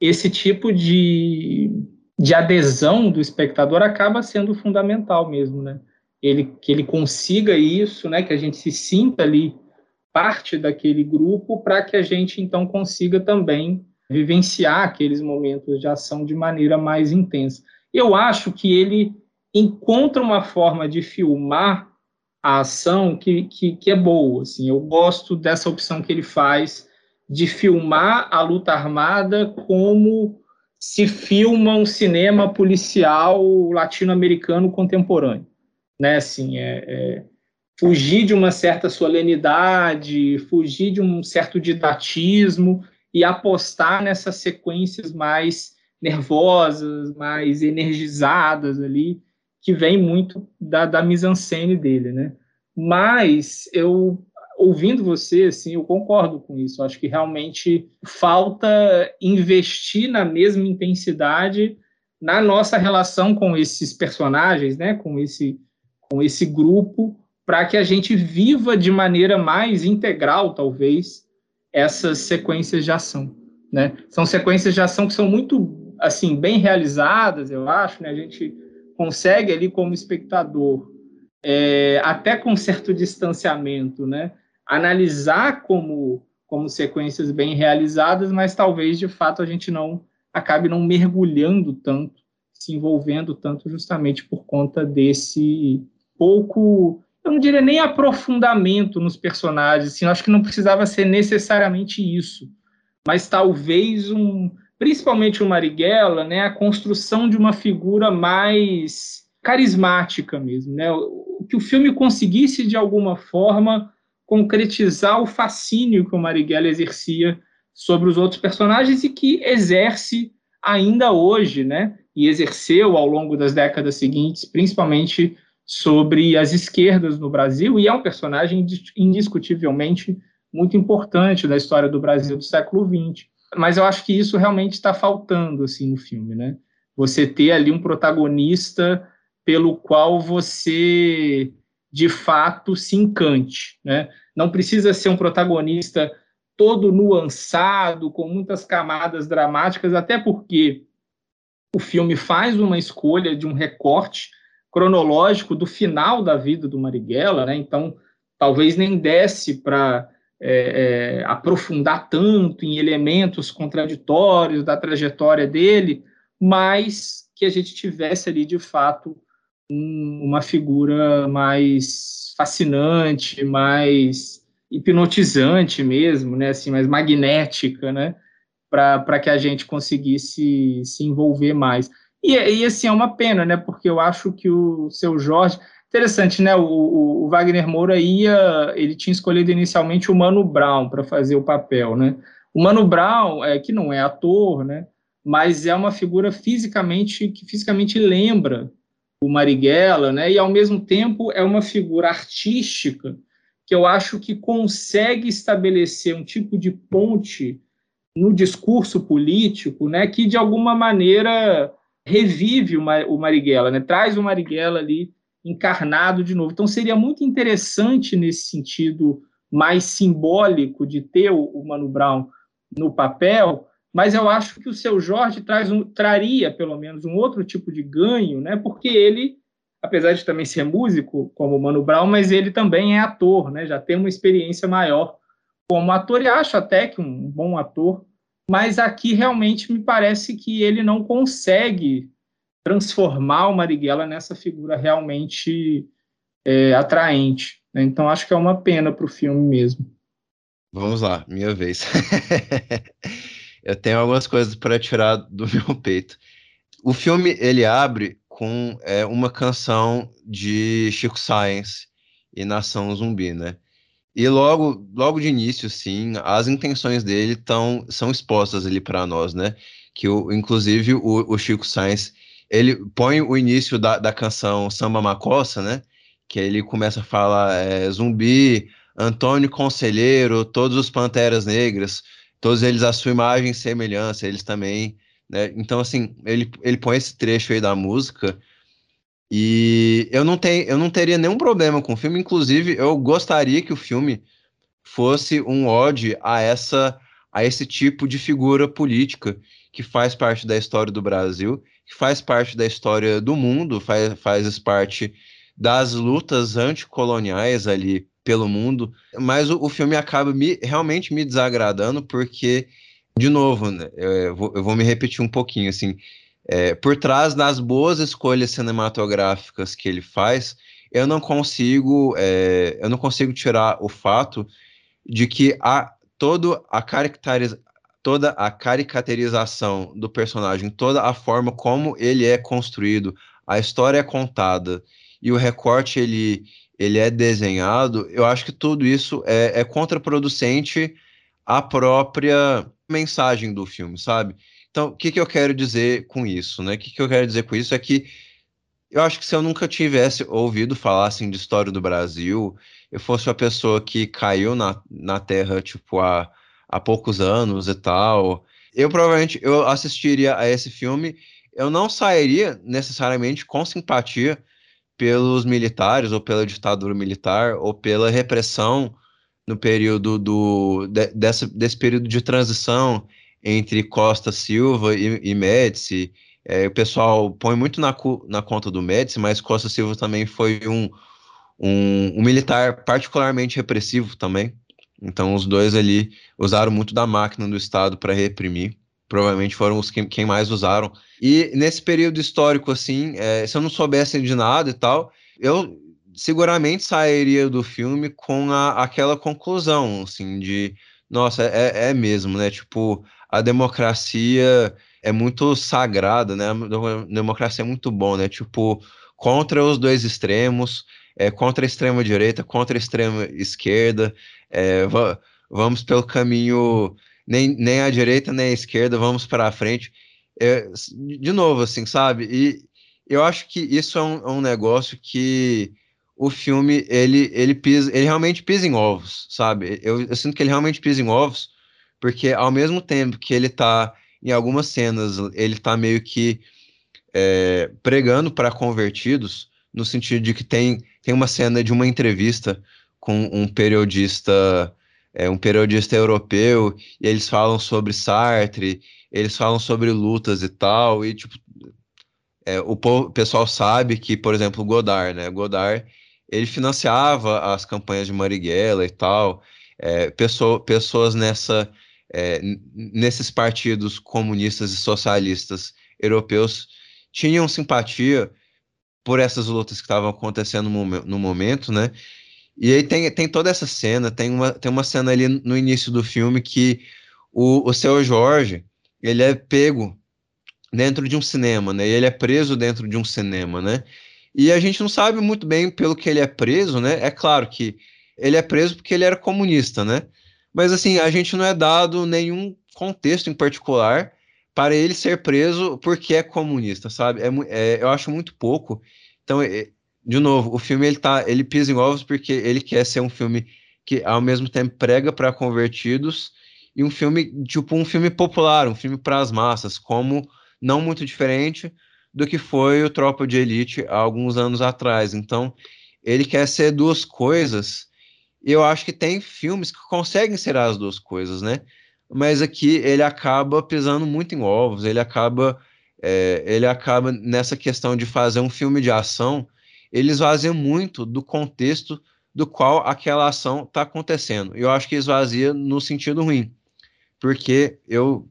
Esse tipo de de adesão do espectador acaba sendo fundamental mesmo, né? Ele, que ele consiga isso, né? Que a gente se sinta ali parte daquele grupo para que a gente então consiga também vivenciar aqueles momentos de ação de maneira mais intensa. Eu acho que ele encontra uma forma de filmar a ação que, que, que é boa. Assim, eu gosto dessa opção que ele faz de filmar a luta armada como se filma um cinema policial latino-americano contemporâneo, né? Assim, é, é, fugir de uma certa solenidade, fugir de um certo didatismo e apostar nessas sequências mais nervosas, mais energizadas ali, que vem muito da, da mise-en-scène dele, né? Mas eu ouvindo você, assim, eu concordo com isso. acho que realmente falta investir na mesma intensidade na nossa relação com esses personagens, né, com esse com esse grupo, para que a gente viva de maneira mais integral, talvez, essas sequências de ação, né? São sequências de ação que são muito assim bem realizadas, eu acho, né? A gente consegue ali como espectador é, até com certo distanciamento, né? analisar como, como sequências bem realizadas, mas talvez de fato a gente não acabe não mergulhando tanto, se envolvendo tanto justamente por conta desse pouco, eu não diria nem aprofundamento nos personagens, assim, acho que não precisava ser necessariamente isso, mas talvez um, principalmente o Marighella, né, a construção de uma figura mais carismática mesmo, né, que o filme conseguisse de alguma forma concretizar o fascínio que o Marighella exercia sobre os outros personagens e que exerce ainda hoje, né? E exerceu ao longo das décadas seguintes, principalmente sobre as esquerdas no Brasil, e é um personagem indiscutivelmente muito importante da história do Brasil do século XX. Mas eu acho que isso realmente está faltando assim no filme, né? Você ter ali um protagonista pelo qual você de fato se encante, né? Não precisa ser um protagonista todo nuançado, com muitas camadas dramáticas, até porque o filme faz uma escolha de um recorte cronológico do final da vida do Marighella, né? Então, talvez nem desse para é, é, aprofundar tanto em elementos contraditórios da trajetória dele, mas que a gente tivesse ali de fato um, uma figura mais fascinante, mais hipnotizante mesmo, né, assim, mais magnética, né, para que a gente conseguisse se envolver mais. E, e, assim, é uma pena, né, porque eu acho que o seu Jorge, Interessante, né? O, o, o, Wagner Moura ia, ele tinha escolhido inicialmente o Mano Brown para fazer o papel, né? O Mano Brown, é, que não é ator, né? Mas é uma figura fisicamente que fisicamente lembra o Marighella, né? E ao mesmo tempo é uma figura artística que eu acho que consegue estabelecer um tipo de ponte no discurso político, né? Que de alguma maneira revive o Marighella, né? Traz o Marighella ali encarnado de novo. Então seria muito interessante nesse sentido mais simbólico de ter o, Mano Brown no papel, mas eu acho que o seu Jorge traz um, traria pelo menos um outro tipo de ganho, né? Porque ele, apesar de também ser músico como o Mano Brown, mas ele também é ator, né? Já tem uma experiência maior como ator e acho até que um bom ator, mas aqui realmente me parece que ele não consegue transformar o Marighella nessa figura realmente é, atraente. Né? Então acho que é uma pena para o filme mesmo. Vamos lá, minha vez. Eu tenho algumas coisas para tirar do meu peito. O filme ele abre com é, uma canção de Chico Science e Nação Zumbi, né? E logo, logo de início, sim, as intenções dele tão, são expostas ali para nós, né? Que o, inclusive o, o Chico Science ele põe o início da, da canção Samba Macossa, né? Que ele começa a falar é, zumbi, Antônio Conselheiro, todos os Panteras Negras, todos eles a sua imagem e semelhança, eles também, né? Então, assim, ele, ele põe esse trecho aí da música e eu não, tenho, eu não teria nenhum problema com o filme, inclusive eu gostaria que o filme fosse um ode a essa a esse tipo de figura política que faz parte da história do Brasil que faz parte da história do mundo, faz, faz parte das lutas anticoloniais ali pelo mundo, mas o, o filme acaba me, realmente me desagradando porque, de novo, né, eu, vou, eu, vou, me repetir um pouquinho, assim, é, por trás das boas escolhas cinematográficas que ele faz, eu não consigo, é, eu não consigo tirar o fato de que a, todo a toda a caricaturização do personagem, toda a forma como ele é construído, a história é contada e o recorte ele, ele é desenhado, eu acho que tudo isso é, é contraproducente à própria mensagem do filme, sabe? Então, o que, que eu quero dizer com isso, né? O que, que eu quero dizer com isso é que eu acho que se eu nunca tivesse ouvido falar assim, de história do Brasil, eu fosse uma pessoa que caiu na, na terra, tipo, há há poucos anos e tal. Eu provavelmente eu assistiria a esse filme, eu não sairia necessariamente com simpatia pelos militares ou pela ditadura militar ou pela repressão no período do de, dessa, desse período de transição entre Costa Silva e, e Médici. É, o pessoal põe muito na, na conta do Médici, mas Costa Silva também foi um, um, um militar particularmente repressivo também. Então, os dois ali usaram muito da máquina do Estado para reprimir. Provavelmente foram os que, quem mais usaram. E nesse período histórico, assim, é, se eu não soubesse de nada e tal, eu seguramente sairia do filme com a, aquela conclusão, assim, de nossa, é, é mesmo, né? Tipo, a democracia é muito sagrada, né? A democracia é muito bom, né? Tipo, contra os dois extremos, é, contra a extrema direita, contra a extrema esquerda, é, vamos pelo caminho nem, nem à direita nem à esquerda, vamos para a frente. É, de novo, assim, sabe? E eu acho que isso é um, é um, negócio que o filme ele ele pisa, ele realmente pisa em ovos, sabe? Eu, eu sinto que ele realmente pisa em ovos, porque ao mesmo tempo que ele tá em algumas cenas, ele tá meio que é, pregando para convertidos, no sentido de que tem, tem uma cena de uma entrevista com um periodista, é, um periodista europeu, e eles falam sobre Sartre, eles falam sobre lutas e tal, e tipo, é, o, povo, pessoal sabe que, por exemplo, Godard, né? Godard, ele financiava as campanhas de Marighella e tal, é, pessoa, pessoas nessa, é, nesses partidos comunistas e socialistas europeus tinham simpatia por essas lutas que estavam acontecendo no, momento, né? E aí tem, tem toda essa cena, tem uma, tem uma cena ali no início do filme que o, o seu Jorge, ele é pego dentro de um cinema, né? E ele é preso dentro de um cinema, né? E a gente não sabe muito bem pelo que ele é preso, né? É claro que ele é preso porque ele era comunista, né? Mas assim, a gente não é dado nenhum contexto em particular para ele ser preso porque é comunista, sabe? É, é, eu acho muito pouco. Então, é, de novo, o filme ele tá, ele pisa em ovos porque ele quer ser um filme que ao mesmo tempo prega para convertidos e um filme tipo um filme popular, um filme para as massas, como não muito diferente do que foi o Tropa de Elite há alguns anos atrás. Então, ele quer ser duas coisas. Eu acho que tem filmes que conseguem ser as duas coisas, né? Mas aqui ele acaba pisando muito em ovos, ele acaba, é, ele acaba nessa questão de fazer um filme de ação, ele esvazia muito do contexto do qual aquela ação está acontecendo. Eu acho que esvazia no sentido ruim, porque eu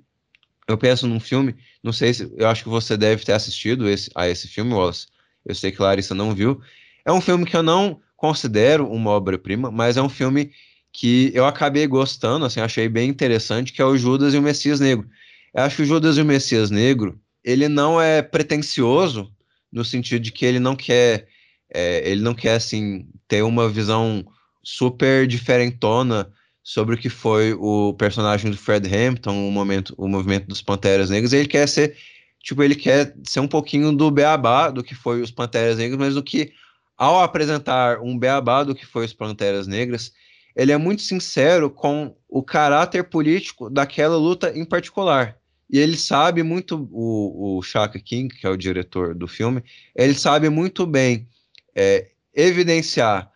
eu penso num filme, não sei se, eu acho que você deve ter assistido esse, a esse filme, Wallace. Eu sei que Larissa não viu. É um filme que eu não considero uma obra-prima, mas é um filme que eu acabei gostando, assim, achei bem interessante, que é o Judas e o Messias Negro. Eu acho que o Judas e o Messias Negro, ele não é pretencioso no sentido de que ele não quer, é, ele não quer, assim, ter uma visão super diferentona sobre o que foi o personagem do Fred Hampton, o momento, o movimento dos Panteras Negras. Ele quer ser, tipo, ele quer ser um pouquinho do beabá do que foi os Panteras Negras, mas do que ao apresentar um beabá do que foi os Panteras Negras, ele é muito sincero com o caráter político daquela luta em particular. E ele sabe muito, o, o Shaka King, que é o diretor do filme, ele sabe muito bem é, evidenciar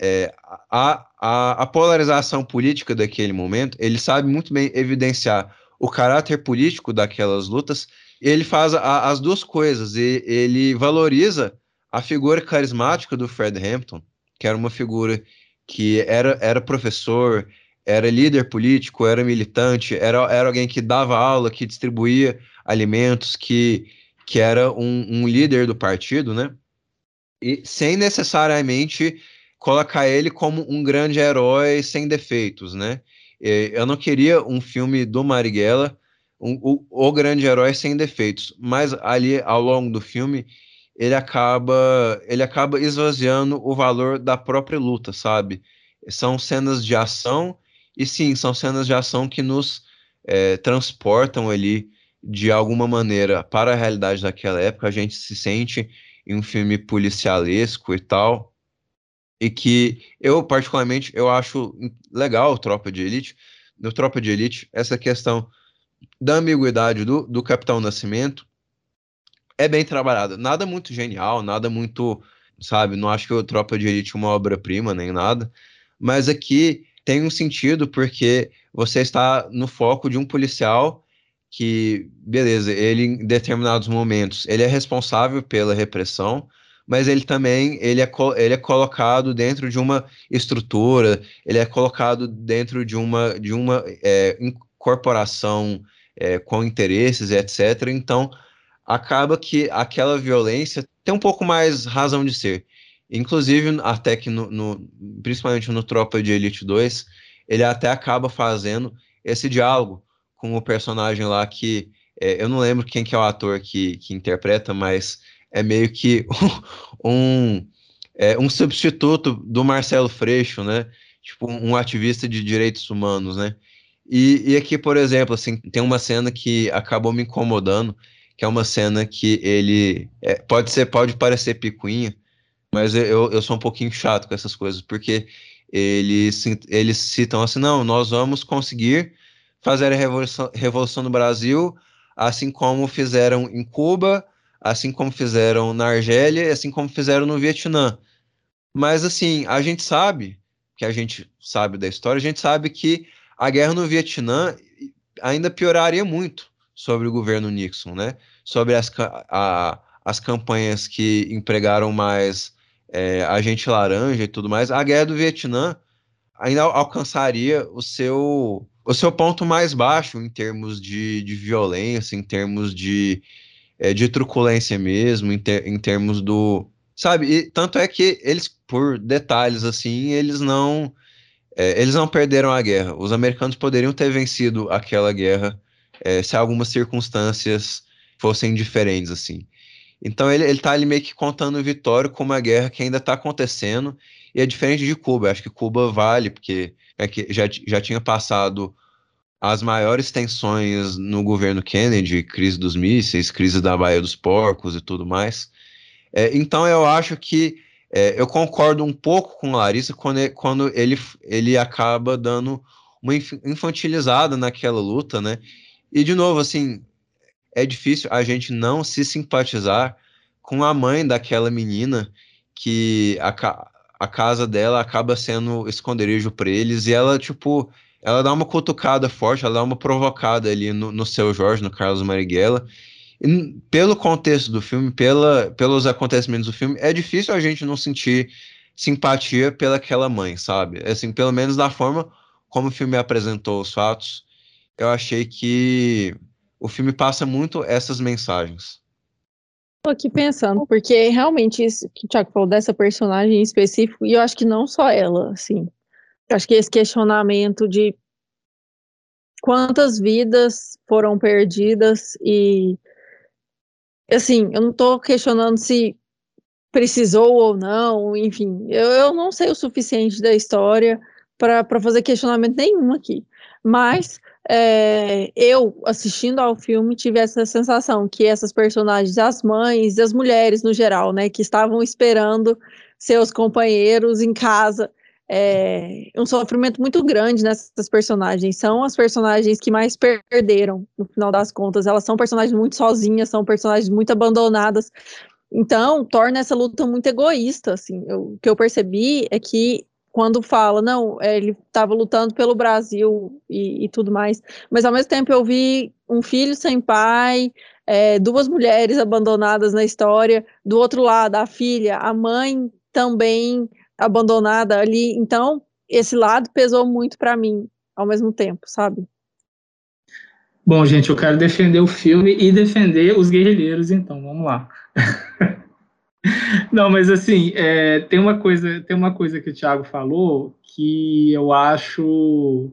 é, a, a, a, polarização política daquele momento, ele sabe muito bem evidenciar o caráter político daquelas lutas, ele faz a, as duas coisas, e ele valoriza a figura carismática do Fred Hampton, que era uma figura que era, era professor, era líder político, era militante, era, era alguém que dava aula, que distribuía alimentos, que, que era um, um líder do partido, né? E sem necessariamente colocar ele como um grande herói sem defeitos, né? Eu não queria um filme do Marighella, um, o, o grande herói sem defeitos, mas ali ao longo do filme ele acaba ele acaba esvaziando o valor da própria luta, sabe? São cenas de ação e sim, são cenas de ação que nos é, transportam ali de alguma maneira para a realidade daquela época. A gente se sente em um filme policialesco e tal, e que eu particularmente eu acho legal Tropa de Elite. No Tropa de Elite, essa questão da ambiguidade do, do Capitão Nascimento é bem trabalhada. Nada muito genial, nada muito, sabe? Não acho que o Tropa de Elite é uma obra-prima nem nada. Mas aqui tem um sentido porque você está no foco de um policial que, beleza, ele em determinados momentos ele é responsável pela repressão, mas ele também ele é, ele é colocado dentro de uma estrutura, ele é colocado dentro de uma de uma é, incorporação é, com interesses, etc. Então acaba que aquela violência tem um pouco mais razão de ser. Inclusive, até que no, no, principalmente no Tropa de Elite 2, ele até acaba fazendo esse diálogo com o personagem lá que é, eu não lembro quem que é o ator que, que interpreta, mas é meio que um, é, um substituto do Marcelo Freixo, né? Tipo, um ativista de direitos humanos, né? E, e aqui, por exemplo, assim, tem uma cena que acabou me incomodando, que é uma cena que ele é, pode ser pode parecer picuinha, mas eu, eu sou um pouquinho chato com essas coisas, porque eles, eles citam assim, não, nós vamos conseguir fazer a revolução, revolução no Brasil, assim como fizeram em Cuba, assim como fizeram na Argélia, assim como fizeram no Vietnã. Mas assim, a gente sabe, que a gente sabe da história, a gente sabe que a guerra no Vietnã ainda pioraria muito sobre o governo Nixon, né? Sobre as, a, as campanhas que empregaram mais é, agente laranja e tudo mais, a guerra do Vietnã ainda alcançaria o seu, o seu ponto mais baixo em termos de, de violência, em termos de, é, de truculência mesmo, em, ter, em termos do. Sabe? E tanto é que eles, por detalhes assim, eles não. É, eles não perderam a guerra. Os americanos poderiam ter vencido aquela guerra é, se algumas circunstâncias fossem diferentes, assim. Então ele, ele tá ali meio que contando vitória com uma guerra que ainda está acontecendo, e é diferente de Cuba. Eu acho que Cuba vale, porque é que já, já tinha passado as maiores tensões no governo Kennedy, crise dos mísseis, crise da Baía dos Porcos e tudo mais. É, então eu acho que é, eu concordo um pouco com Larissa quando, quando ele, ele acaba dando uma infantilizada naquela luta, né? E de novo, assim, é difícil a gente não se simpatizar com a mãe daquela menina que a, a casa dela acaba sendo esconderijo para eles e ela, tipo, ela dá uma cutucada forte, ela dá uma provocada ali no, no seu Jorge, no Carlos Marighella. E, pelo contexto do filme, pela, pelos acontecimentos do filme, é difícil a gente não sentir simpatia pelaquela mãe, sabe? Assim, pelo menos da forma como o filme apresentou os fatos, eu achei que o filme passa muito essas mensagens. Tô aqui pensando, porque realmente isso que o Thiago falou dessa personagem em específico, e eu acho que não só ela, assim. Eu acho que esse questionamento de quantas vidas foram perdidas e assim, eu não estou questionando se precisou ou não, enfim, eu, eu não sei o suficiente da história para fazer questionamento nenhum aqui. Mas é, eu, assistindo ao filme, tive essa sensação que essas personagens, as mães, as mulheres no geral, né, que estavam esperando seus companheiros em casa, é, um sofrimento muito grande nessas personagens. São as personagens que mais perderam, no final das contas. Elas são personagens muito sozinhas, são personagens muito abandonadas. Então, torna essa luta muito egoísta, assim. Eu, o que eu percebi é que quando fala, não, é, ele estava lutando pelo Brasil e, e, tudo mais, mas ao mesmo tempo eu vi um filho sem pai, é, duas mulheres abandonadas na história, do outro lado, a filha, a mãe também abandonada ali, então esse lado pesou muito para mim ao mesmo tempo, sabe? Bom, gente, eu quero defender o filme e defender os guerrilheiros, então, vamos lá. Não, mas assim, é, tem uma coisa, tem uma coisa que o Thiago falou que eu acho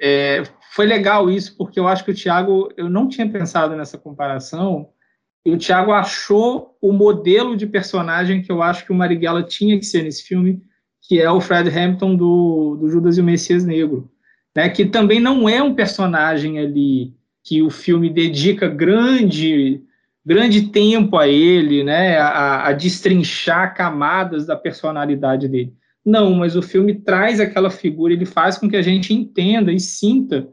é, foi legal isso, porque eu acho que o Thiago, eu não tinha pensado nessa comparação, e o Thiago achou o modelo de personagem que eu acho que o Marighella tinha que ser nesse filme, que é o Fred Hampton do, do Judas e o Messias Negro, né, que também não é um personagem ali que o filme dedica grande grande tempo a ele, né, a, a destrinchar camadas da personalidade dele. Não, mas o filme traz aquela figura, ele faz com que a gente entenda e sinta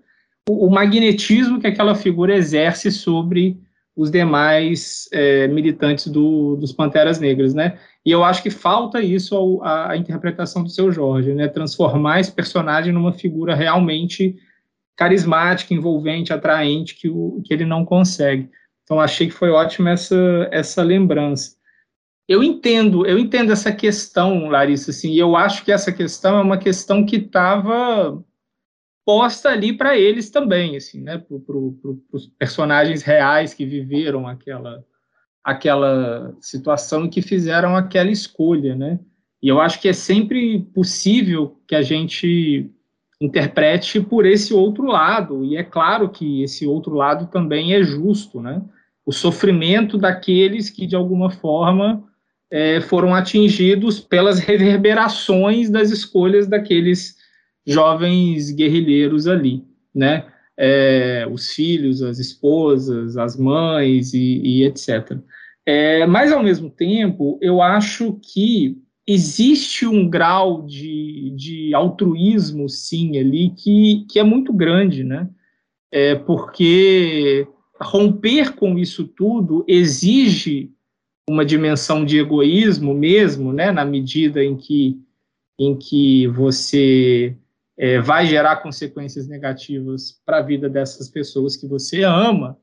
o, o magnetismo que aquela figura exerce sobre os demais é, militantes do, dos Panteras Negras, né? E eu acho que falta isso à, à interpretação do seu Jorge, né? Transformar esse personagem numa figura realmente carismática, envolvente, atraente, que, o, que ele não consegue. Então achei que foi ótima essa essa lembrança. Eu entendo, eu entendo essa questão, Larissa, assim, e eu acho que essa questão é uma questão que estava posta ali para eles também, assim, né, para pro, os personagens reais que viveram aquela aquela situação e que fizeram aquela escolha, né? E eu acho que é sempre possível que a gente interprete por esse outro lado, e é claro que esse outro lado também é justo, né? O sofrimento daqueles que, de alguma forma, é, foram atingidos pelas reverberações das escolhas daqueles jovens guerrilheiros ali, né? É, os filhos, as esposas, as mães e, e etc. É, mas, ao mesmo tempo, eu acho que existe um grau de, de altruísmo, sim, ali, que, que é muito grande, né? É, porque romper com isso tudo exige uma dimensão de egoísmo mesmo, né? Na medida em que, em que você é, vai gerar consequências negativas para a vida dessas pessoas que você ama,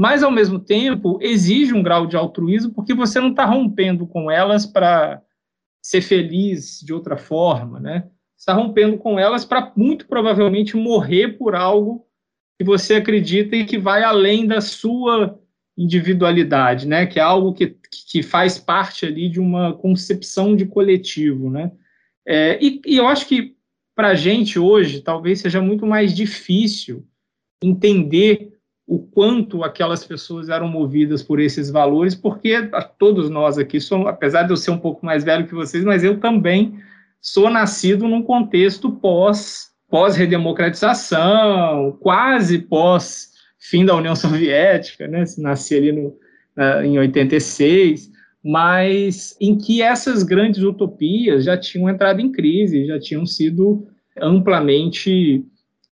mas ao mesmo tempo exige um grau de altruísmo porque você não está rompendo com elas para ser feliz de outra forma, né? Está rompendo com elas para muito provavelmente morrer por algo que você acredita e que vai além da sua individualidade, né? Que é algo que, que faz parte ali de uma concepção de coletivo, né? É, e, e eu acho que para a gente hoje talvez seja muito mais difícil entender o quanto aquelas pessoas eram movidas por esses valores, porque todos nós aqui somos, apesar de eu ser um pouco mais velho que vocês, mas eu também sou nascido num contexto pós pós redemocratização, quase pós fim da União Soviética, né? Nasci ali no, em 86, mas em que essas grandes utopias já tinham entrado em crise, já tinham sido amplamente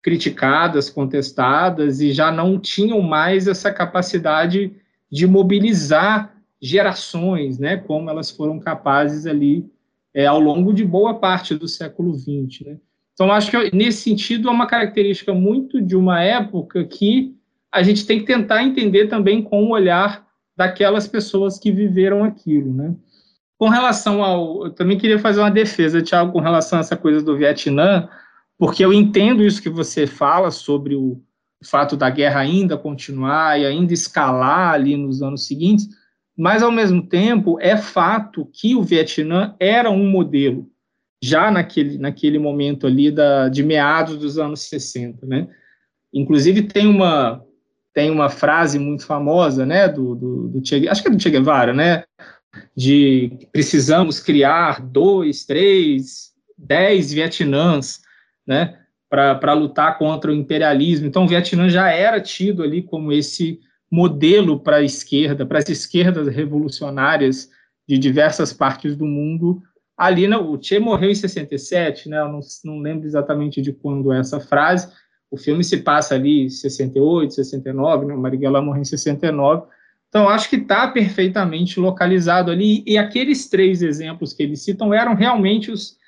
criticadas, contestadas e já não tinham mais essa capacidade de mobilizar gerações, né, como elas foram capazes ali é, ao longo de boa parte do século XX. Né? Então, acho que nesse sentido é uma característica muito de uma época que a gente tem que tentar entender também com o olhar daquelas pessoas que viveram aquilo. Né? Com relação ao. Eu também queria fazer uma defesa, Tiago, com relação a essa coisa do Vietnã porque eu entendo isso que você fala sobre o fato da guerra ainda continuar e ainda escalar ali nos anos seguintes, mas ao mesmo tempo é fato que o Vietnã era um modelo já naquele, naquele momento ali da, de meados dos anos 60, né? Inclusive tem uma tem uma frase muito famosa, né, do, do, do che, acho que é do Che Guevara, né, de precisamos criar dois, três, dez Vietnãs né, para lutar contra o imperialismo. Então, o Vietnã já era tido ali como esse modelo para a esquerda, para as esquerdas revolucionárias de diversas partes do mundo. Ali, né, o Che morreu em 67, né, eu não, não lembro exatamente de quando é essa frase. O filme se passa ali em 68, 69, né, Marighella morreu em 69. Então, acho que está perfeitamente localizado ali. E aqueles três exemplos que eles citam eram realmente os,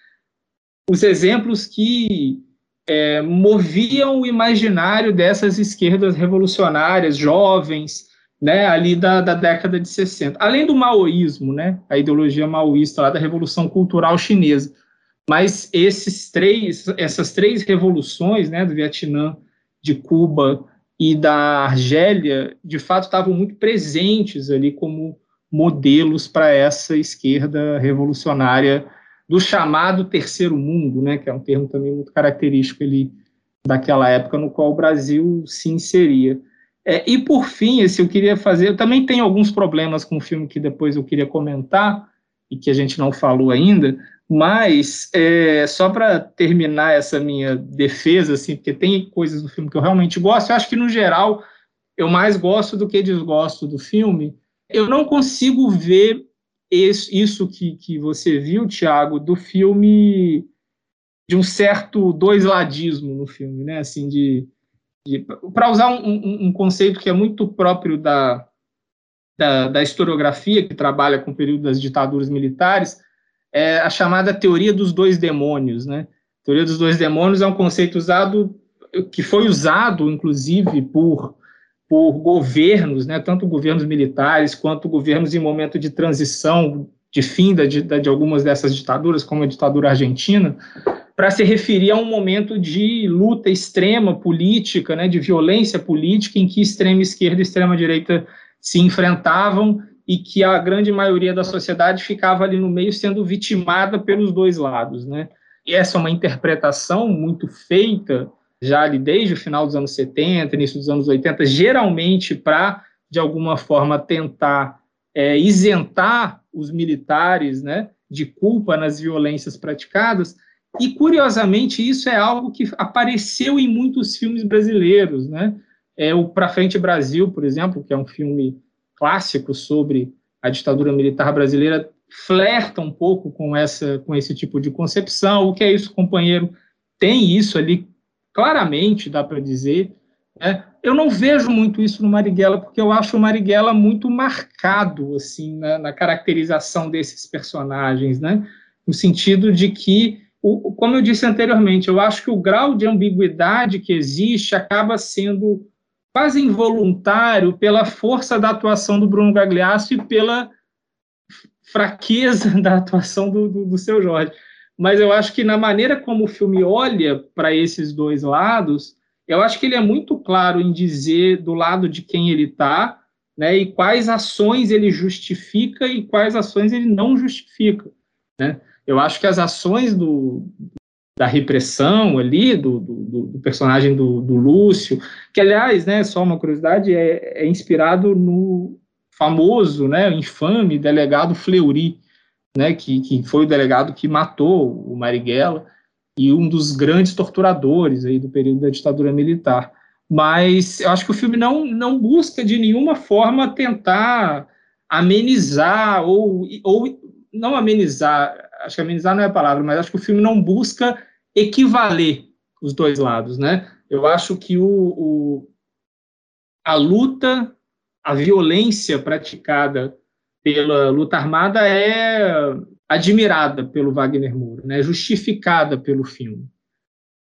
os exemplos que é, moviam o imaginário dessas esquerdas revolucionárias, jovens, né, ali da, da, década de 60. Além do maoísmo, né, a ideologia maoísta lá da Revolução Cultural Chinesa. Mas esses três, essas três revoluções, né, do Vietnã, de Cuba e da Argélia, de fato estavam muito presentes ali como modelos para essa esquerda revolucionária do chamado terceiro mundo, né, que é um termo também muito característico ali daquela época no qual o Brasil se inseria. É, e por fim, esse eu queria fazer, eu também tenho alguns problemas com o filme que depois eu queria comentar e que a gente não falou ainda, mas é, só para terminar essa minha defesa, assim, porque tem coisas do filme que eu realmente gosto, eu acho que no geral eu mais gosto do que desgosto do filme. Eu não consigo ver isso que, que você viu, Tiago, do filme de um certo dois-ladismo no filme, né? Assim, de para usar um, um, um, conceito que é muito próprio da, da, da, historiografia que trabalha com o período das ditaduras militares, é a chamada teoria dos dois demônios, né? A teoria dos dois demônios é um conceito usado que foi usado, inclusive, por por governos, né, tanto governos militares quanto governos em momento de transição, de fim de, de algumas dessas ditaduras, como a ditadura argentina, para se referir a um momento de luta extrema política, né, de violência política, em que extrema esquerda e extrema direita se enfrentavam e que a grande maioria da sociedade ficava ali no meio sendo vitimada pelos dois lados, né? E essa é uma interpretação muito feita já ali desde o final dos anos 70, início dos anos 80, geralmente para, de alguma forma, tentar é, isentar os militares né, de culpa nas violências praticadas. E, curiosamente, isso é algo que apareceu em muitos filmes brasileiros. Né? É, o Pra Frente Brasil, por exemplo, que é um filme clássico sobre a ditadura militar brasileira, flerta um pouco com, essa, com esse tipo de concepção. O que é isso, companheiro? Tem isso ali claramente, dá para dizer. Né? Eu não vejo muito isso no Marighella, porque eu acho o Marighella muito marcado assim na, na caracterização desses personagens, né? no sentido de que, o, como eu disse anteriormente, eu acho que o grau de ambiguidade que existe acaba sendo quase involuntário pela força da atuação do Bruno Gagliasso e pela fraqueza da atuação do, do, do seu Jorge mas eu acho que na maneira como o filme olha para esses dois lados, eu acho que ele é muito claro em dizer do lado de quem ele está, né, e quais ações ele justifica e quais ações ele não justifica, né? Eu acho que as ações do, da repressão ali, do, do, do personagem do, do, Lúcio, que, aliás, né, só uma curiosidade, é, é inspirado no famoso, né, infame delegado Fleury, né, que, que foi o delegado que matou o Marighella e um dos grandes torturadores aí do período da ditadura militar. Mas eu acho que o filme não, não busca de nenhuma forma tentar amenizar ou, ou não amenizar, acho que amenizar não é a palavra, mas acho que o filme não busca equivaler os dois lados, né? Eu acho que o, o a luta, a violência praticada pela luta armada é admirada pelo Wagner Moura, né? justificada pelo filme.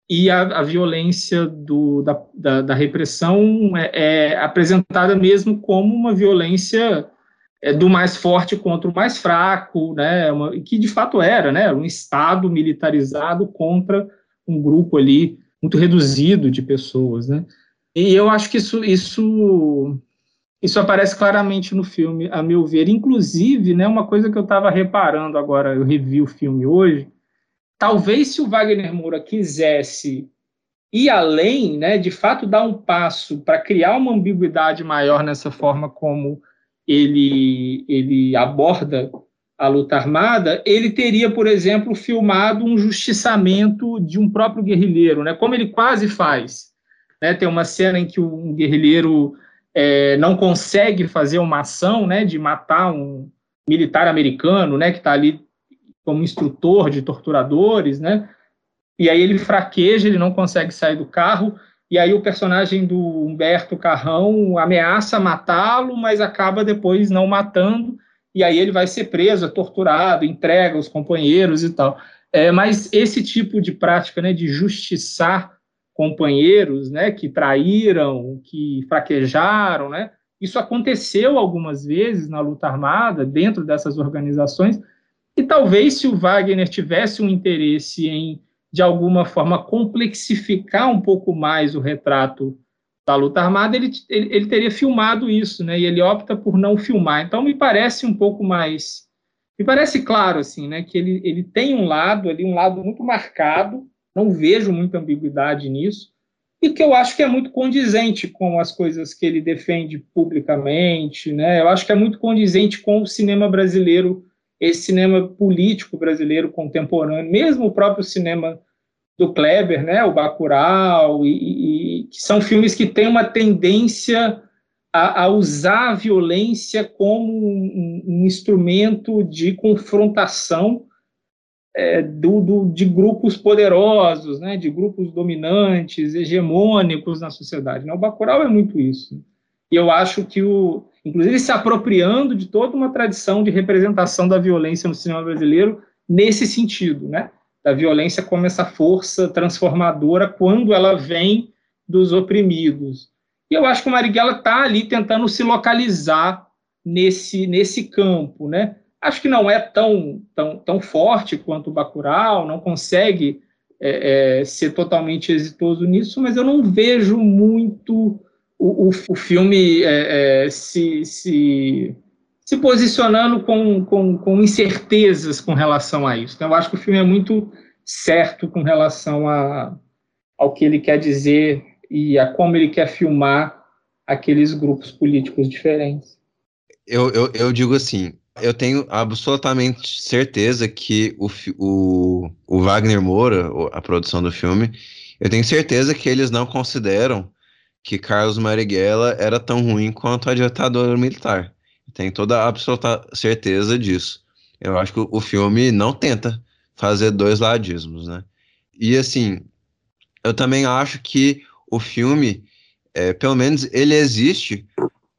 E a, a violência do, da, da, da, repressão é, é, apresentada mesmo como uma violência é, do mais forte contra o mais fraco, né? Uma, que de fato era, né? Um Estado militarizado contra um grupo ali muito reduzido de pessoas, né? E eu acho que isso, isso isso aparece claramente no filme, a meu ver. Inclusive, né, uma coisa que eu estava reparando agora, eu revi o filme hoje, talvez se o Wagner Moura quisesse ir além, né, de fato dar um passo para criar uma ambiguidade maior nessa forma como ele, ele aborda a luta armada, ele teria, por exemplo, filmado um justiçamento de um próprio guerrilheiro, né, como ele quase faz. Né, tem uma cena em que um guerrilheiro é, não consegue fazer uma ação né, de matar um militar americano né, que está ali como instrutor de torturadores, né? E aí ele fraqueja, ele não consegue sair do carro, e aí o personagem do Humberto Carrão ameaça matá-lo, mas acaba depois não matando, e aí ele vai ser preso, é torturado, entrega os companheiros e tal. É, mas esse tipo de prática né, de justiçar companheiros, né, que traíram, que fraquejaram, né? Isso aconteceu algumas vezes na luta armada dentro dessas organizações. E talvez se o Wagner tivesse um interesse em de alguma forma complexificar um pouco mais o retrato da luta armada, ele, ele, ele, teria filmado isso, né? E ele opta por não filmar. Então me parece um pouco mais, me parece claro assim, né? Que ele, ele tem um lado ali, um lado muito marcado não vejo muita ambiguidade nisso, e que eu acho que é muito condizente com as coisas que ele defende publicamente, né? Eu acho que é muito condizente com o cinema brasileiro, esse cinema político brasileiro contemporâneo, mesmo o próprio cinema do Kleber, né? O Bacurau, e, e que são filmes que têm uma tendência a, a usar a violência como um, um instrumento de confrontação é, do, do, de grupos poderosos, né, de grupos dominantes, hegemônicos na sociedade. Né? O Bacurau é muito isso. E eu acho que, o, inclusive, se apropriando de toda uma tradição de representação da violência no cinema brasileiro nesse sentido, né, da violência como essa força transformadora quando ela vem dos oprimidos. E eu acho que o Marighella está ali tentando se localizar nesse, nesse campo, né? Acho que não é tão, tão, tão forte quanto o Bacurau, não consegue é, é, ser totalmente exitoso nisso, mas eu não vejo muito o, o, o filme é, é se, se, se, posicionando com, com, com, incertezas com relação a isso. Então, eu acho que o filme é muito certo com relação a, ao que ele quer dizer e a como ele quer filmar aqueles grupos políticos diferentes. Eu, eu, eu digo assim, eu tenho absolutamente certeza que o, o, o Wagner Moura, a produção do filme, eu tenho certeza que eles não consideram que Carlos Marighella era tão ruim quanto a ditadura militar. Tenho toda a absoluta certeza disso. Eu acho que o filme não tenta fazer dois ladismos, né? E assim, eu também acho que o filme, é, pelo menos ele existe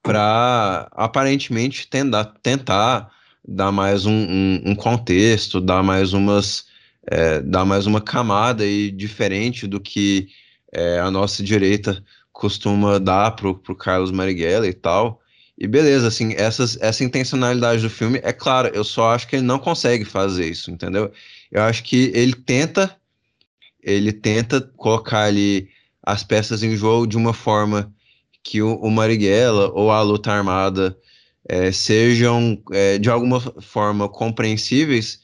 para aparentemente tentar, tentar dar mais um, um, um contexto, dar mais umas é, dar mais uma camada aí diferente do que é, a nossa direita costuma dar pro, pro Carlos Marighella e tal. E beleza, assim, essas, essa intencionalidade do filme, é claro, eu só acho que ele não consegue fazer isso, entendeu? Eu acho que ele tenta, ele tenta colocar ali as peças em jogo de uma forma que o, o Marighella ou a luta armada é, sejam é, de alguma forma compreensíveis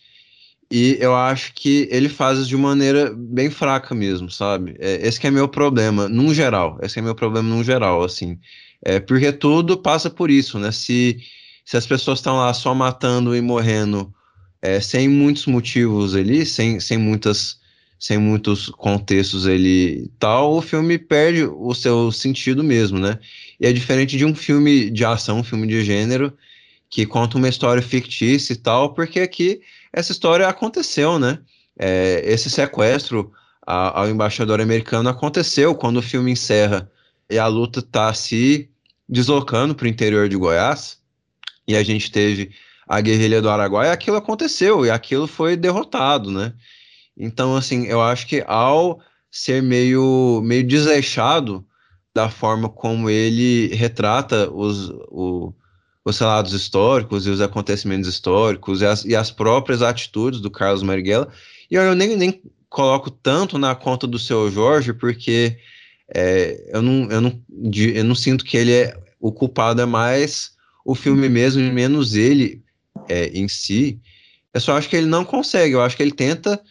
E eu acho que ele faz isso de maneira bem fraca mesmo, sabe? É, esse é meu problema, num geral. Esse é meu problema num geral, assim. É, porque tudo passa por isso, né? Se, se as pessoas estão lá só matando e morrendo é, sem muitos motivos ali, sem, sem, muitas, sem muitos contextos ali tal, o filme perde o seu sentido mesmo, né? E é diferente de um filme de ação, um filme de gênero, que conta uma história fictícia e tal, porque aqui essa história aconteceu, né? É, esse sequestro a, ao embaixador americano aconteceu quando o filme encerra e a luta está se deslocando para o interior de Goiás e a gente teve a guerrilha do Araguaia, aquilo aconteceu e aquilo foi derrotado, né? Então, assim, eu acho que ao ser meio, meio desleixado da forma como ele retrata os, o, os relatos históricos e os acontecimentos históricos e as, e as próprias atitudes do Carlos Marighella. E eu nem, nem coloco tanto na conta do seu Jorge, porque é, eu, não, eu, não, eu não sinto que ele é o culpado, é mais o filme mesmo e menos ele é, em si. Eu só acho que ele não consegue, eu acho que ele tenta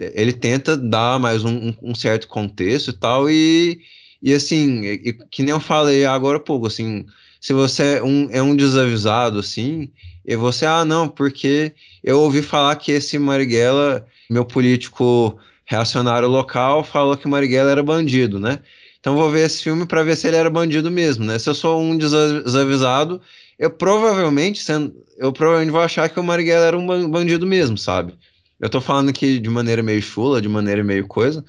ele tenta dar mais um, um certo contexto e tal, e, e assim, e, que nem eu falei agora há pouco, assim, se você é um, é um desavisado, assim, e você, ah, não, porque eu ouvi falar que esse Marighella, meu político reacionário local, falou que Marighella era bandido, né? Então vou ver esse filme para ver se ele era bandido mesmo, né? Se eu sou um desavisado, eu provavelmente, sendo, eu provavelmente vou achar que o Marighella era um bandido mesmo, sabe? Eu tô falando aqui de maneira meio chula, de maneira meio coisa,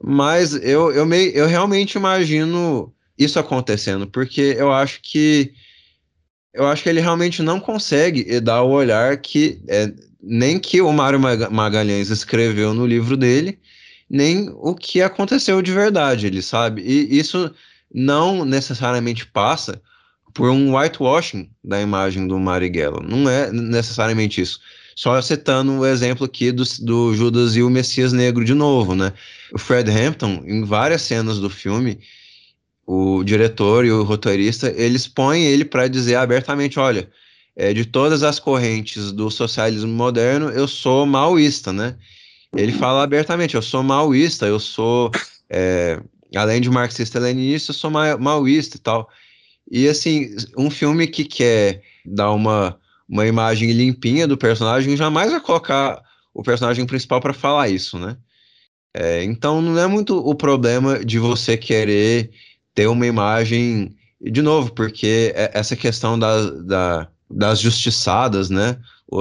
mas eu, eu, meio, eu realmente imagino isso acontecendo, porque eu acho que eu acho que ele realmente não consegue dar o olhar que é, nem que o Mário Magalhães escreveu no livro dele, nem o que aconteceu de verdade, ele sabe. E isso não necessariamente passa por um whitewashing da imagem do Marighella. Não é necessariamente isso. Só citando o exemplo aqui do, do Judas e o Messias Negro de novo, né? O Fred Hampton, em várias cenas do filme, o diretor e o roteirista, eles põem ele para dizer abertamente, olha, é, de todas as correntes do socialismo moderno, eu sou maoísta, né? Ele fala abertamente, eu sou maoísta, eu sou, é, além de marxista-leninista, eu sou ma maoísta e tal. E, assim, um filme que quer dar uma, uma imagem limpinha do personagem jamais vai colocar o personagem principal para falar isso, né? É, então, não é muito o problema de você querer ter uma imagem, de novo, porque é essa questão da, da, das justiçadas, né?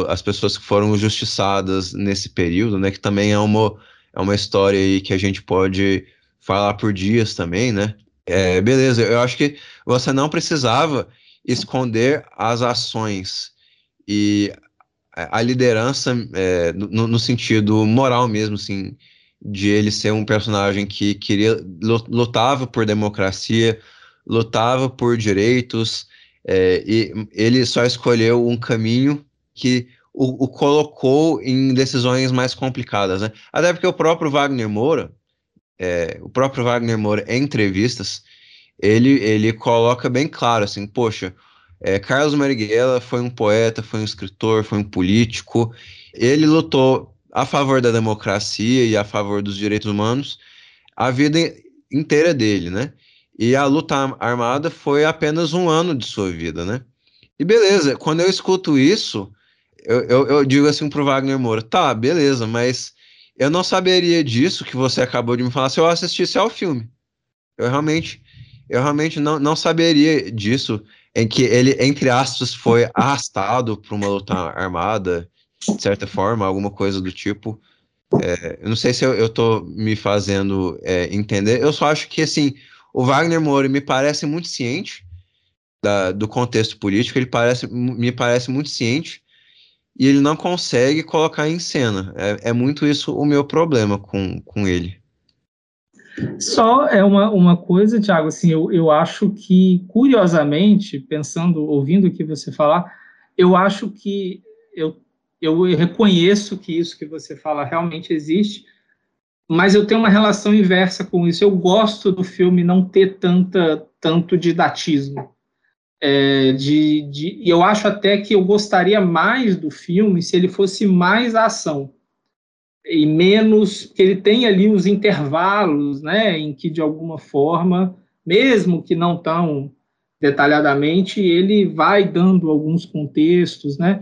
As pessoas que foram justiçadas nesse período, né? Que também é uma, é uma história aí que a gente pode falar por dias também, né? É, beleza, eu acho que você não precisava esconder as ações e a liderança é, no, no, sentido moral mesmo, assim, de ele ser um personagem que queria lutava por democracia, lutava por direitos, é, e ele só escolheu um caminho que o, o, colocou em decisões mais complicadas, né? Até porque o próprio Wagner Moura, é, o próprio Wagner Moura, em entrevistas, ele, ele coloca bem claro assim, poxa, é, Carlos Marighella foi um poeta, foi um escritor, foi um político, ele lutou a favor da democracia e a favor dos direitos humanos a vida inteira dele, né? E a luta armada foi apenas um ano de sua vida, né? E beleza, quando eu escuto isso, eu, eu, eu digo assim pro Wagner Moura, tá, beleza, mas eu não saberia disso que você acabou de me falar se eu assistisse ao filme. Eu realmente, eu realmente não, não saberia disso, em que ele, entre aspas, foi arrastado para uma luta armada, de certa forma, alguma coisa do tipo. É, eu não sei se eu, eu tô me fazendo é, entender. Eu só acho que, assim, o Wagner Moura me parece muito ciente da, do contexto político, ele parece, me parece muito ciente e ele não consegue colocar em cena. É, é muito isso o meu problema com, com ele. Só é uma, uma coisa, Tiago, assim, eu, eu acho que, curiosamente, pensando, ouvindo o que você falar, eu acho que eu eu reconheço que isso que você fala realmente existe, mas eu tenho uma relação inversa com isso. Eu gosto do filme não ter tanta, tanto didatismo. É, de, de, eu acho até que eu gostaria mais do filme se ele fosse mais ação e menos que ele tem ali os intervalos, né, em que de alguma forma, mesmo que não tão detalhadamente, ele vai dando alguns contextos, né?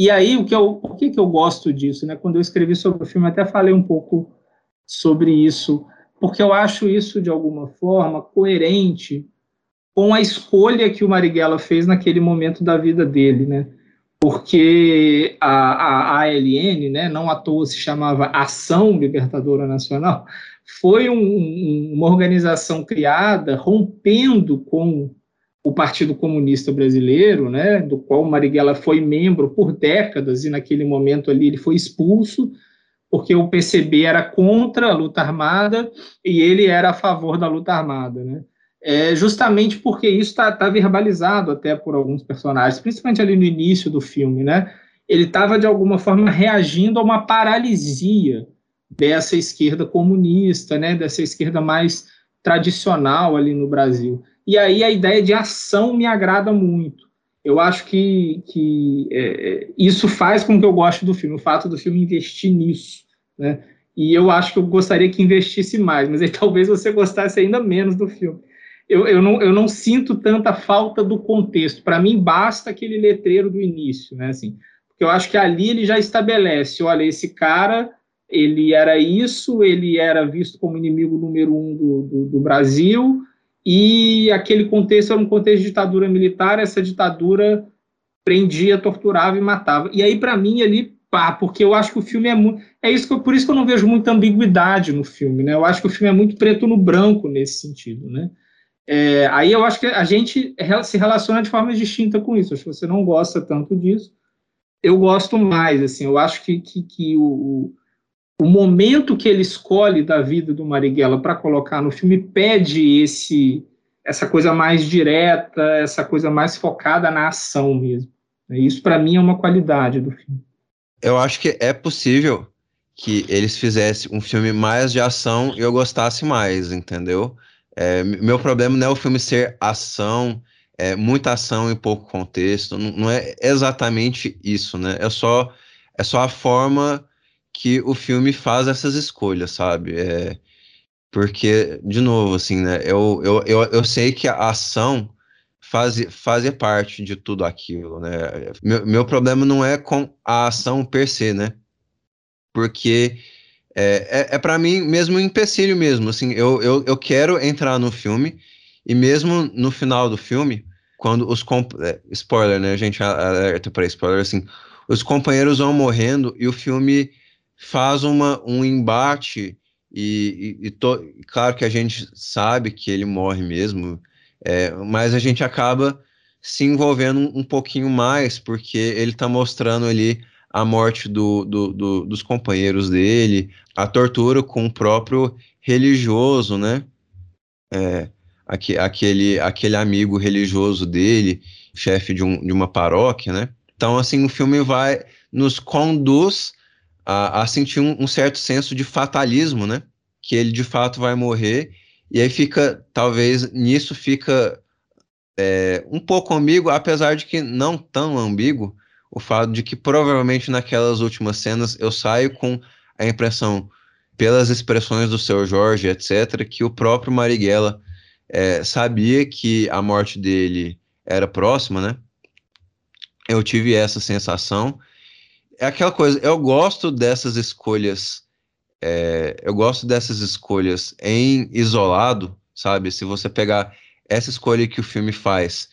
E aí o que eu, por que que eu gosto disso, né? Quando eu escrevi sobre o filme, até falei um pouco sobre isso, porque eu acho isso de alguma forma coerente com a escolha que o Marighella fez naquele momento da vida dele, né? Porque a, a ALN, né, não à toa se chamava Ação Libertadora Nacional, foi um, uma organização criada rompendo com o Partido Comunista Brasileiro, né, do qual Marighella foi membro por décadas e naquele momento ali ele foi expulso porque o PCB era contra a luta armada e ele era a favor da luta armada, né? É justamente porque isso está tá verbalizado até por alguns personagens, principalmente ali no início do filme, né? Ele estava de alguma forma reagindo a uma paralisia dessa esquerda comunista, né? Dessa esquerda mais tradicional ali no Brasil. E aí a ideia de ação me agrada muito. Eu acho que, que é, isso faz com que eu goste do filme, o fato do filme investir nisso, né? E eu acho que eu gostaria que investisse mais, mas aí talvez você gostasse ainda menos do filme eu, eu, não, eu não sinto tanta falta do contexto. Para mim, basta aquele letreiro do início, né? Assim, porque eu acho que ali ele já estabelece: olha, esse cara ele era isso, ele era visto como inimigo número um do, do, do Brasil, e aquele contexto era um contexto de ditadura militar, essa ditadura prendia, torturava e matava. E aí, para mim, ali, pá, porque eu acho que o filme é muito. É isso que eu, por isso que eu não vejo muita ambiguidade no filme, né? Eu acho que o filme é muito preto no branco nesse sentido, né? É, aí eu acho que a gente se relaciona de forma distinta com isso. Acho que você não gosta tanto disso. Eu gosto mais, assim, eu acho que, que, que o, o momento que ele escolhe da vida do Marighella para colocar no filme pede esse essa coisa mais direta, essa coisa mais focada na ação mesmo. Isso para mim é uma qualidade do filme. Eu acho que é possível que eles fizessem um filme mais de ação e eu gostasse mais, entendeu? É, meu problema não é o filme ser ação, é, muita ação e pouco contexto, não, não, é exatamente isso, né? É só, é só a forma que o filme faz essas escolhas, sabe? É, porque, de novo, assim, né? Eu, eu, eu, eu sei que a ação faz, fazia parte de tudo aquilo, né? Meu, meu problema não é com a ação per se, né? Porque é, é, é para mim mesmo um empecilho mesmo, assim, eu, eu, eu quero entrar no filme e mesmo no final do filme, quando os é, spoiler, né, gente alerta para spoiler, assim, os companheiros vão morrendo e o filme faz uma, um embate e, e, e to, claro que a gente sabe que ele morre mesmo, é, mas a gente acaba se envolvendo um, um pouquinho mais porque ele está mostrando ali a morte do, do, do, dos companheiros dele, a tortura com o próprio religioso, né? É, aquele, aquele amigo religioso dele, chefe de, um, de uma paróquia, né? Então, assim, o filme vai, nos conduz a, a sentir um, um, certo senso de fatalismo, né? Que ele de fato vai morrer, e aí fica, talvez, nisso fica é, um pouco ambíguo, apesar de que não tão ambíguo, o fato de que provavelmente naquelas últimas cenas eu saio com a impressão, pelas expressões do seu Jorge, etc., que o próprio Marighella é, sabia que a morte dele era próxima, né? Eu tive essa sensação. É aquela coisa, eu gosto dessas escolhas, é, eu gosto dessas escolhas em isolado, sabe? Se você pegar essa escolha que o filme faz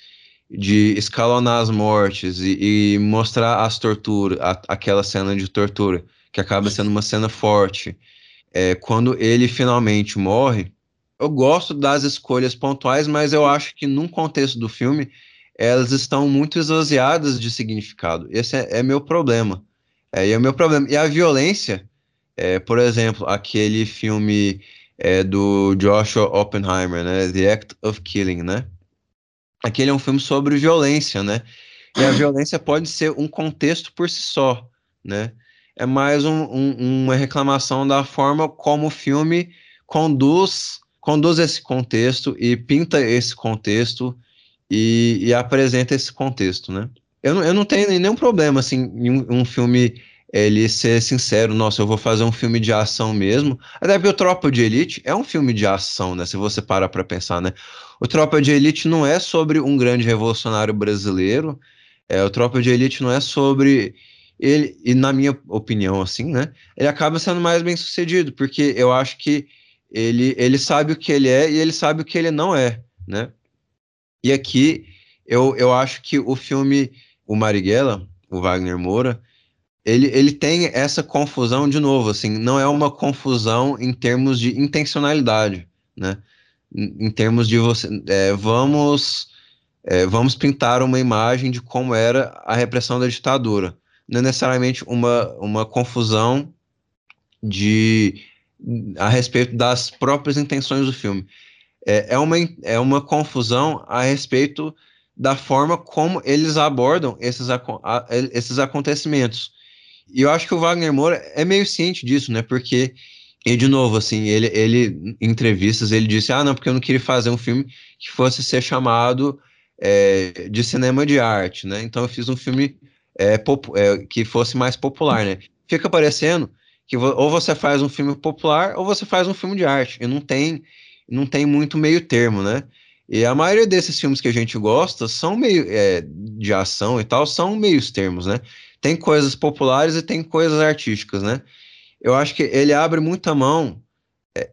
de escalonar as mortes e, e mostrar as torturas, aquela cena de tortura, que acaba sendo uma cena forte. É, quando ele finalmente morre, eu gosto das escolhas pontuais, mas eu acho que num contexto do filme elas estão muito esvaziadas de significado. Esse é, é meu problema. É, é o meu problema. E a violência, é, por exemplo, aquele filme é, do Joshua Oppenheimer, né, The Act of Killing, né? aquele é um filme sobre violência, né? E a violência pode ser um contexto por si só, né? É mais um, um, uma reclamação da forma como o filme conduz, conduz esse contexto e pinta esse contexto e, e apresenta esse contexto, né? Eu não, eu não tenho nenhum problema, assim, em um, um, filme ele ser sincero, nossa, eu vou fazer um filme de ação mesmo. Até porque o Tropa de Elite é um filme de ação, né? Se você para pra pensar, né? O Tropa de Elite não é sobre um grande revolucionário brasileiro, é, o Tropa de Elite não é sobre ele, e na minha opinião, assim, né? Ele acaba sendo mais bem sucedido, porque eu acho que ele, ele sabe o que ele é e ele sabe o que ele não é, né? E aqui eu, eu acho que o filme O Marighella, o Wagner Moura, ele, ele tem essa confusão de novo, assim, não é uma confusão em termos de intencionalidade, né? Em, termos de você, é, vamos, é, vamos pintar uma imagem de como era a repressão da ditadura, não é necessariamente uma, uma confusão de a respeito das próprias intenções do filme é, é, uma, é uma confusão a respeito da forma como eles abordam esses, a, esses acontecimentos. E eu acho que o Wagner Moura é meio ciente disso, né? Porque, e de novo, assim, ele, ele em entrevistas, ele disse, ah, não, porque eu não queria fazer um filme que fosse ser chamado é, de cinema de arte, né? Então eu fiz um filme é, é, que fosse mais popular, né? Fica parecendo que ou você faz um filme popular ou você faz um filme de arte. E não tem não tem muito meio termo, né? E a maioria desses filmes que a gente gosta são meio é, de ação e tal, são meios termos, né? Tem coisas populares e tem coisas artísticas, né? Eu acho que ele abre muita mão, é,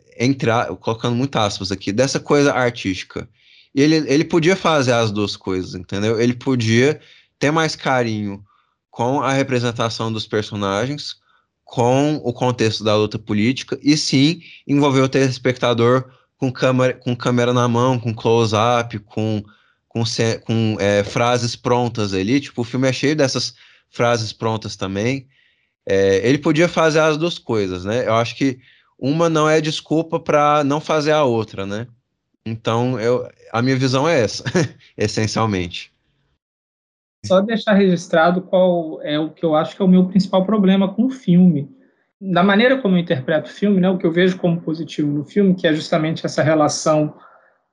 colocando muitas aspas aqui, dessa coisa artística. E ele, ele podia fazer as duas coisas, entendeu? Ele podia ter mais carinho com a representação dos personagens, com o contexto da luta política, e sim envolver o telespectador com câmera, com câmera na mão, com close-up, com, com, com é, frases prontas ali. Tipo, o filme é cheio dessas frases prontas também. É, ele podia fazer as duas coisas, né? Eu acho que uma não é desculpa para não fazer a outra, né? Então, eu, a minha visão é essa, essencialmente. Só deixar registrado qual é o que eu acho que é o meu principal problema com o filme na maneira como eu interpreto o filme, né, o que eu vejo como positivo no filme, que é justamente essa relação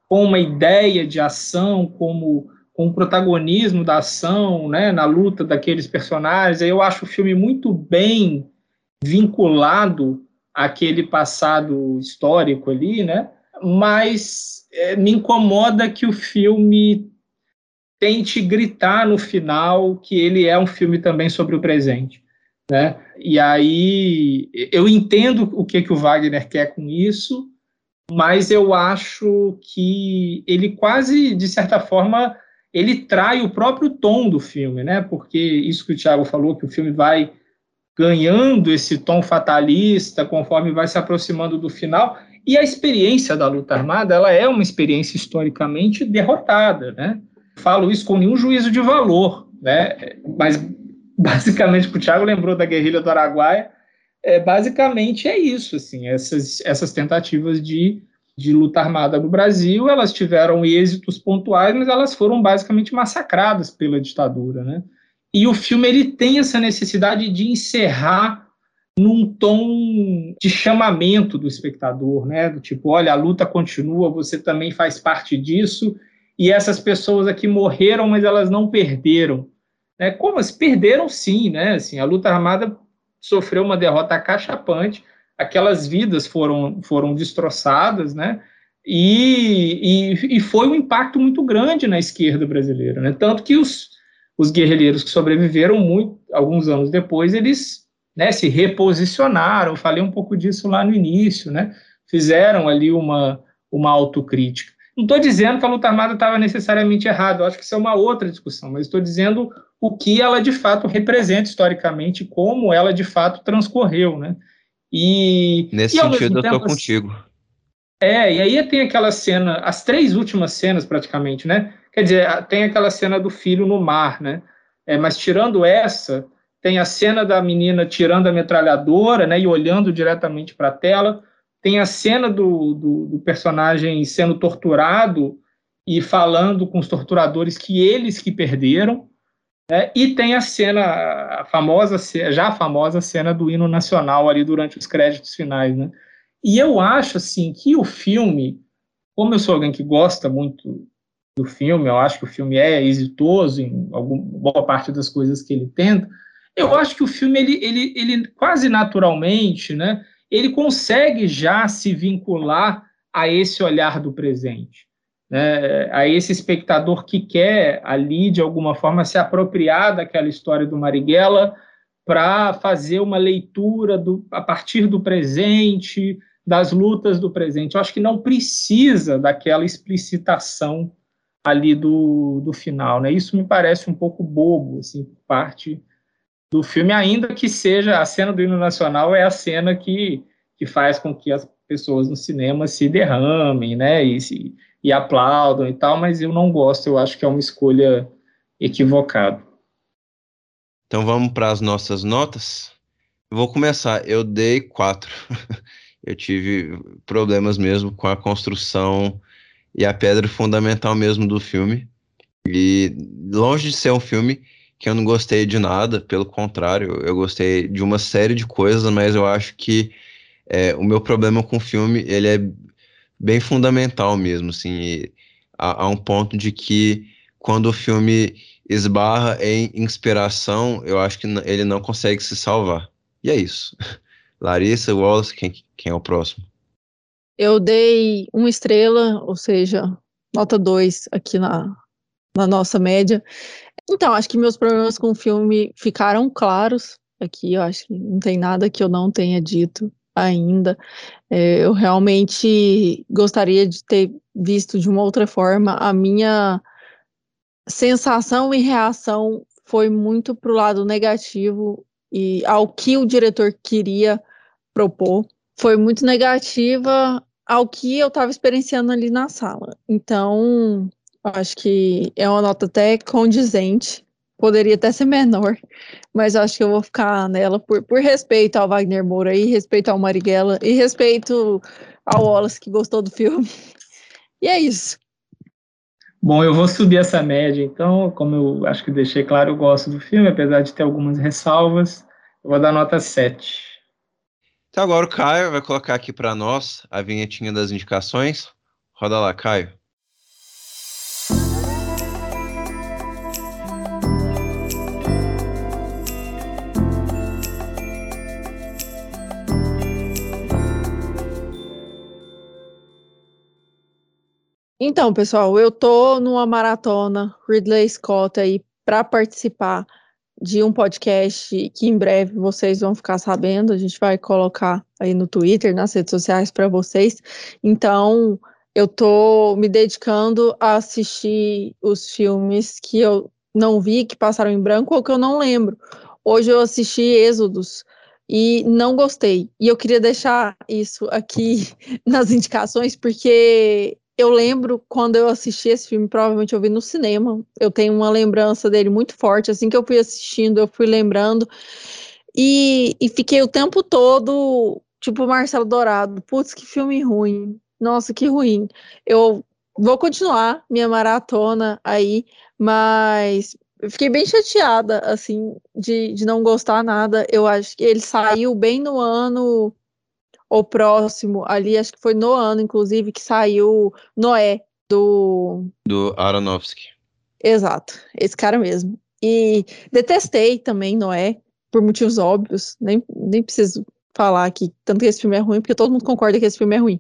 com uma ideia de ação, como com o protagonismo da ação, né, na luta daqueles personagens, eu acho o filme muito bem vinculado àquele passado histórico ali, né, mas é, me incomoda que o filme tente gritar no final que ele é um filme também sobre o presente. Né? E aí eu entendo o que, que o Wagner quer com isso, mas eu acho que ele quase, de certa forma, ele trai o próprio tom do filme, né? Porque isso que o Thiago falou, que o filme vai ganhando esse tom fatalista conforme vai se aproximando do final. E a experiência da luta armada, ela é uma experiência historicamente derrotada, né? Falo isso com nenhum juízo de valor, né? Mas basicamente, o Thiago lembrou da guerrilha do Araguaia, é, basicamente é isso, assim, essas, essas tentativas de, de luta armada no Brasil, elas tiveram êxitos pontuais, mas elas foram basicamente massacradas pela ditadura, né? E o filme ele tem essa necessidade de encerrar num tom de chamamento do espectador, né? Do tipo, olha, a luta continua, você também faz parte disso, e essas pessoas aqui morreram, mas elas não perderam. Né? Como assim? Perderam sim, né? Assim, a luta armada sofreu uma derrota cachapante, aquelas vidas foram, foram destroçadas, né? E, e, e, foi um impacto muito grande na esquerda brasileira, né? Tanto que os, os guerrilheiros que sobreviveram muito, alguns anos depois, eles né, se reposicionaram. Falei um pouco disso lá no início, né? Fizeram ali uma, uma autocrítica. Não estou dizendo que a luta armada estava necessariamente errada, acho que isso é uma outra discussão, mas estou dizendo o que ela de fato representa historicamente, como ela de fato transcorreu, né? E nesse e, sentido eu estou contigo. É, e aí tem aquela cena, as três últimas cenas praticamente, né? Quer dizer, tem aquela cena do filho no mar, né? É, mas tirando essa, tem a cena da menina tirando a metralhadora, né? E olhando diretamente para a tela. Tem a cena do, do, do personagem sendo torturado e falando com os torturadores que eles que perderam, é, e tem a cena, a famosa, já a famosa cena do hino nacional ali durante os créditos finais, né? E eu acho, assim, que o filme, como eu sou alguém que gosta muito do filme, eu acho que o filme é exitoso em alguma, boa parte das coisas que ele tenta, eu acho que o filme, ele, ele, ele quase naturalmente, né, ele consegue já se vincular a esse olhar do presente, né, a esse espectador que quer ali, de alguma forma, se apropriar daquela história do Marighella para fazer uma leitura do, a partir do presente, das lutas do presente. Eu acho que não precisa daquela explicitação ali do, do final, né? Isso me parece um pouco bobo, assim, parte do filme, ainda que seja a cena do hino nacional é a cena que, que faz com que as pessoas no cinema se derramem, né? E, se, e aplaudam e tal, mas eu não gosto, eu acho que é uma escolha equivocada. Então vamos para as nossas notas. Vou começar. Eu dei quatro. eu tive problemas mesmo com a construção e a pedra fundamental mesmo do filme. E longe de ser um filme que eu não gostei de nada, pelo contrário, eu gostei de uma série de coisas, mas eu acho que é, o meu problema com o filme ele é bem fundamental mesmo, assim, a, a um ponto de que quando o filme esbarra em inspiração, eu acho que ele não consegue se salvar. E é isso. Larissa, Wallace, quem, quem é o próximo? Eu dei uma estrela, ou seja, nota 2 aqui na, na nossa média. Então, acho que meus problemas com o filme ficaram claros aqui. Eu acho que não tem nada que eu não tenha dito ainda. É, eu realmente gostaria de ter visto de uma outra forma. A minha sensação e reação foi muito para o lado negativo e ao que o diretor queria propor. Foi muito negativa ao que eu estava experienciando ali na sala. Então, acho que é uma nota até condizente. Poderia até ser menor, mas acho que eu vou ficar nela por, por respeito ao Wagner Moura e respeito ao Marighella e respeito ao Wallace que gostou do filme. E é isso. Bom, eu vou subir essa média, então, como eu acho que deixei claro, eu gosto do filme, apesar de ter algumas ressalvas, eu vou dar nota 7. Então agora o Caio vai colocar aqui para nós a vinhetinha das indicações. Roda lá, Caio. Então, pessoal, eu tô numa maratona Ridley Scott aí para participar de um podcast que em breve vocês vão ficar sabendo. A gente vai colocar aí no Twitter, nas redes sociais para vocês. Então, eu tô me dedicando a assistir os filmes que eu não vi, que passaram em branco ou que eu não lembro. Hoje eu assisti Êxodos e não gostei. E eu queria deixar isso aqui nas indicações, porque eu lembro quando eu assisti esse filme, provavelmente eu vi no cinema. Eu tenho uma lembrança dele muito forte. Assim que eu fui assistindo, eu fui lembrando. E, e fiquei o tempo todo, tipo, Marcelo Dourado. Putz, que filme ruim. Nossa, que ruim. Eu vou continuar minha maratona aí, mas fiquei bem chateada, assim, de, de não gostar nada. Eu acho que ele saiu bem no ano o próximo ali, acho que foi no ano, inclusive, que saiu Noé, do. Do Aronofsky. Exato, esse cara mesmo. E detestei também Noé, por motivos óbvios, nem, nem preciso falar aqui, tanto que esse filme é ruim, porque todo mundo concorda que esse filme é ruim.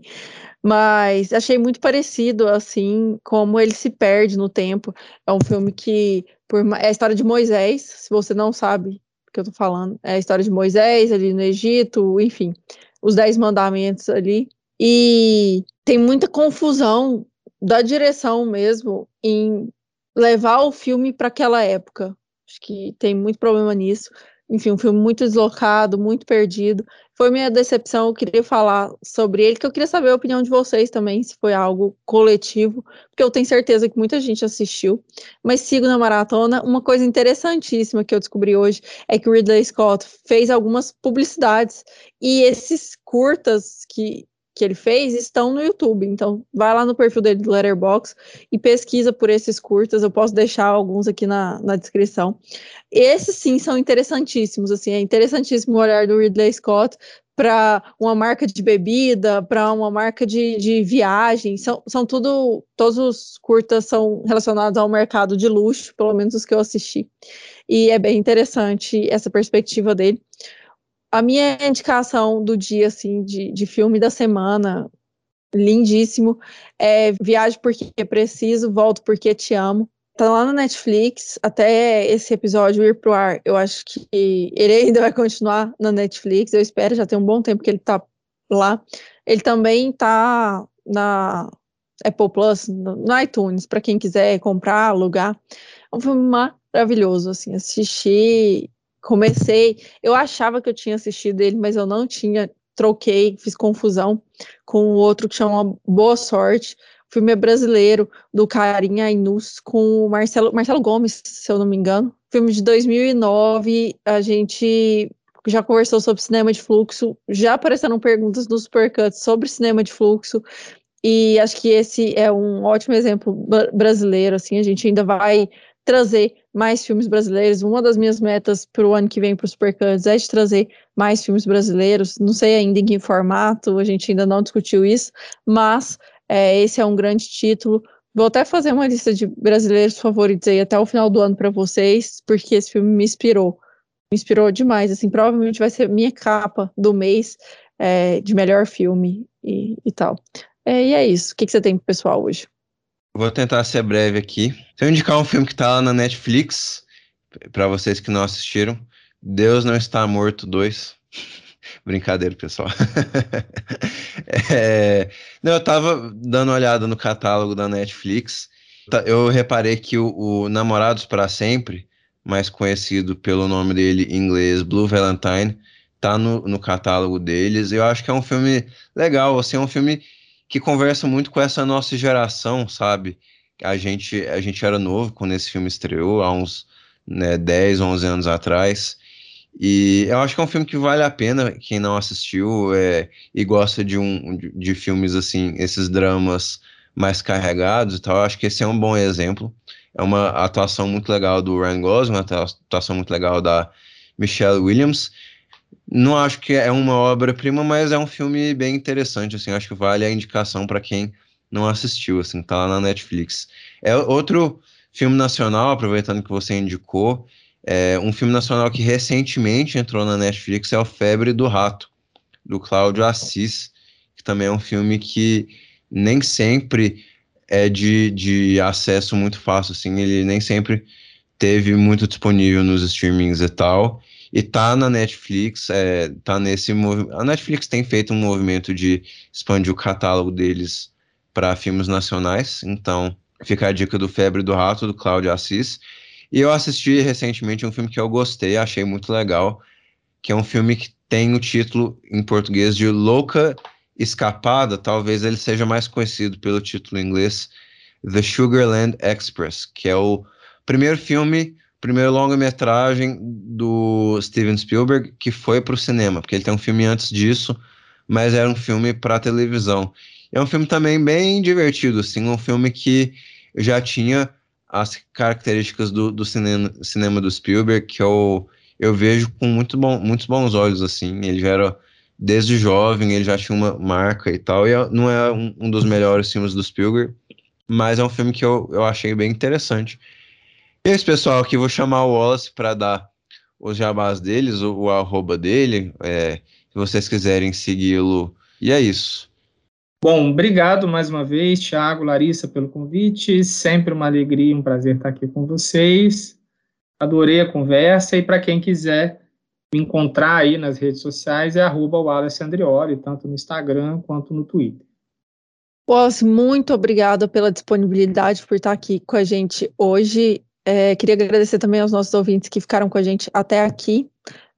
Mas achei muito parecido, assim, como ele se perde no tempo. É um filme que, por, é a história de Moisés, se você não sabe o que eu tô falando, é a história de Moisés ali no Egito, enfim os Dez Mandamentos ali. E tem muita confusão da direção mesmo em levar o filme para aquela época. Acho que tem muito problema nisso. Enfim, um filme muito deslocado, muito perdido. Foi minha decepção, eu queria falar sobre ele, que eu queria saber a opinião de vocês também, se foi algo coletivo, porque eu tenho certeza que muita gente assistiu. Mas sigo na maratona. Uma coisa interessantíssima que eu descobri hoje é que o Ridley Scott fez algumas publicidades e esses curtas que que ele fez estão no YouTube. Então, vai lá no perfil dele do Letterbox e pesquisa por esses curtas. Eu posso deixar alguns aqui na, na descrição. Esses sim são interessantíssimos. Assim, é interessantíssimo o olhar do Ridley Scott para uma marca de bebida, para uma marca de, de viagem. São, são tudo, todos os curtas são relacionados ao mercado de luxo, pelo menos os que eu assisti. E é bem interessante essa perspectiva dele. A minha indicação do dia, assim, de, de filme da semana, lindíssimo, é Viagem Porque é Preciso, Volto Porque Te Amo. Tá lá no Netflix, até esse episódio ir pro ar, eu acho que ele ainda vai continuar na Netflix, eu espero, já tem um bom tempo que ele tá lá. Ele também tá na Apple Plus, no iTunes, para quem quiser comprar, alugar. É um filme maravilhoso, assim, assisti, comecei, eu achava que eu tinha assistido ele, mas eu não tinha, troquei, fiz confusão com o outro que chama Boa Sorte, filme é brasileiro, do Carinha Ainus, com o Marcelo, Marcelo Gomes, se eu não me engano. Filme de 2009, a gente já conversou sobre cinema de fluxo, já apareceram perguntas nos Supercuts sobre cinema de fluxo, e acho que esse é um ótimo exemplo brasileiro, assim, a gente ainda vai trazer mais filmes brasileiros. Uma das minhas metas para o ano que vem para os Supercuts é de trazer mais filmes brasileiros. Não sei ainda em que formato, a gente ainda não discutiu isso, mas é, esse é um grande título. Vou até fazer uma lista de brasileiros favoritos aí até o final do ano para vocês, porque esse filme me inspirou. Me inspirou demais. Assim, provavelmente vai ser minha capa do mês é, de melhor filme e, e tal. É, e é isso. O que, que você tem pro pessoal hoje? Vou tentar ser breve aqui. Se eu indicar um filme que tá lá na Netflix, para vocês que não assistiram, Deus Não Está Morto 2. Brincadeira, pessoal. é, não, eu tava dando uma olhada no catálogo da Netflix. Tá, eu reparei que o, o Namorados para Sempre, mais conhecido pelo nome dele em inglês, Blue Valentine, tá no, no catálogo deles. Eu acho que é um filme legal, assim, é um filme que conversa muito com essa nossa geração, sabe? A gente, a gente era novo quando esse filme estreou, há uns né, 10, 11 anos atrás. E eu acho que é um filme que vale a pena quem não assistiu é, e gosta de, um, de, de filmes assim, esses dramas mais carregados e tal. Eu acho que esse é um bom exemplo. É uma atuação muito legal do Ryan Gosling, uma atuação muito legal da Michelle Williams. Não acho que é uma obra-prima, mas é um filme bem interessante, assim, acho que vale a indicação para quem não assistiu, assim, tá lá na Netflix. É outro filme nacional, aproveitando que você indicou, é, um filme nacional que recentemente entrou na Netflix é o Febre do Rato, do Cláudio Assis, que também é um filme que nem sempre é de, de acesso muito fácil, assim, ele nem sempre teve muito disponível nos streamings e tal, e tá na Netflix, é, tá nesse movimento. A Netflix tem feito um movimento de expandir o catálogo deles para filmes nacionais, então fica a dica do Febre do Rato, do Cláudio Assis. E eu assisti recentemente um filme que eu gostei, achei muito legal, que é um filme que tem o título em português de Louca Escapada, talvez ele seja mais conhecido pelo título em inglês The Sugarland Express, que é o primeiro filme, primeiro longa-metragem do Steven Spielberg que foi para o cinema, porque ele tem um filme antes disso, mas era um filme para televisão. É um filme também bem divertido, assim, um filme que já tinha as características do, do cinema, cinema do Spielberg que eu, eu vejo com muito bom, muitos bons olhos, assim. Ele já era, desde jovem, ele já tinha uma marca e tal, e é, não é um, um dos melhores filmes do Spielberg, mas é um filme que eu, eu achei bem interessante. E é isso, pessoal, aqui vou chamar o Wallace para dar os jabás deles, o, o arroba dele, é, se vocês quiserem segui-lo. E é isso. Bom, obrigado mais uma vez, Thiago, Larissa, pelo convite. Sempre uma alegria, um prazer estar aqui com vocês. Adorei a conversa e para quem quiser me encontrar aí nas redes sociais é arroba Wallace Andrioli, tanto no Instagram quanto no Twitter. Wallace, muito obrigada pela disponibilidade por estar aqui com a gente hoje. É, queria agradecer também aos nossos ouvintes que ficaram com a gente até aqui.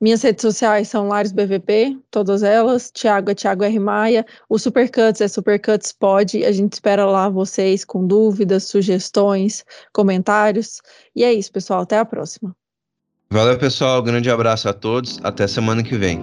Minhas redes sociais são Lares BVP, todas elas. Tiago é Tiago R. Maia. O Supercuts é Supercuts Pod. A gente espera lá vocês com dúvidas, sugestões, comentários. E é isso, pessoal. Até a próxima. Valeu, pessoal. Grande abraço a todos. Até semana que vem.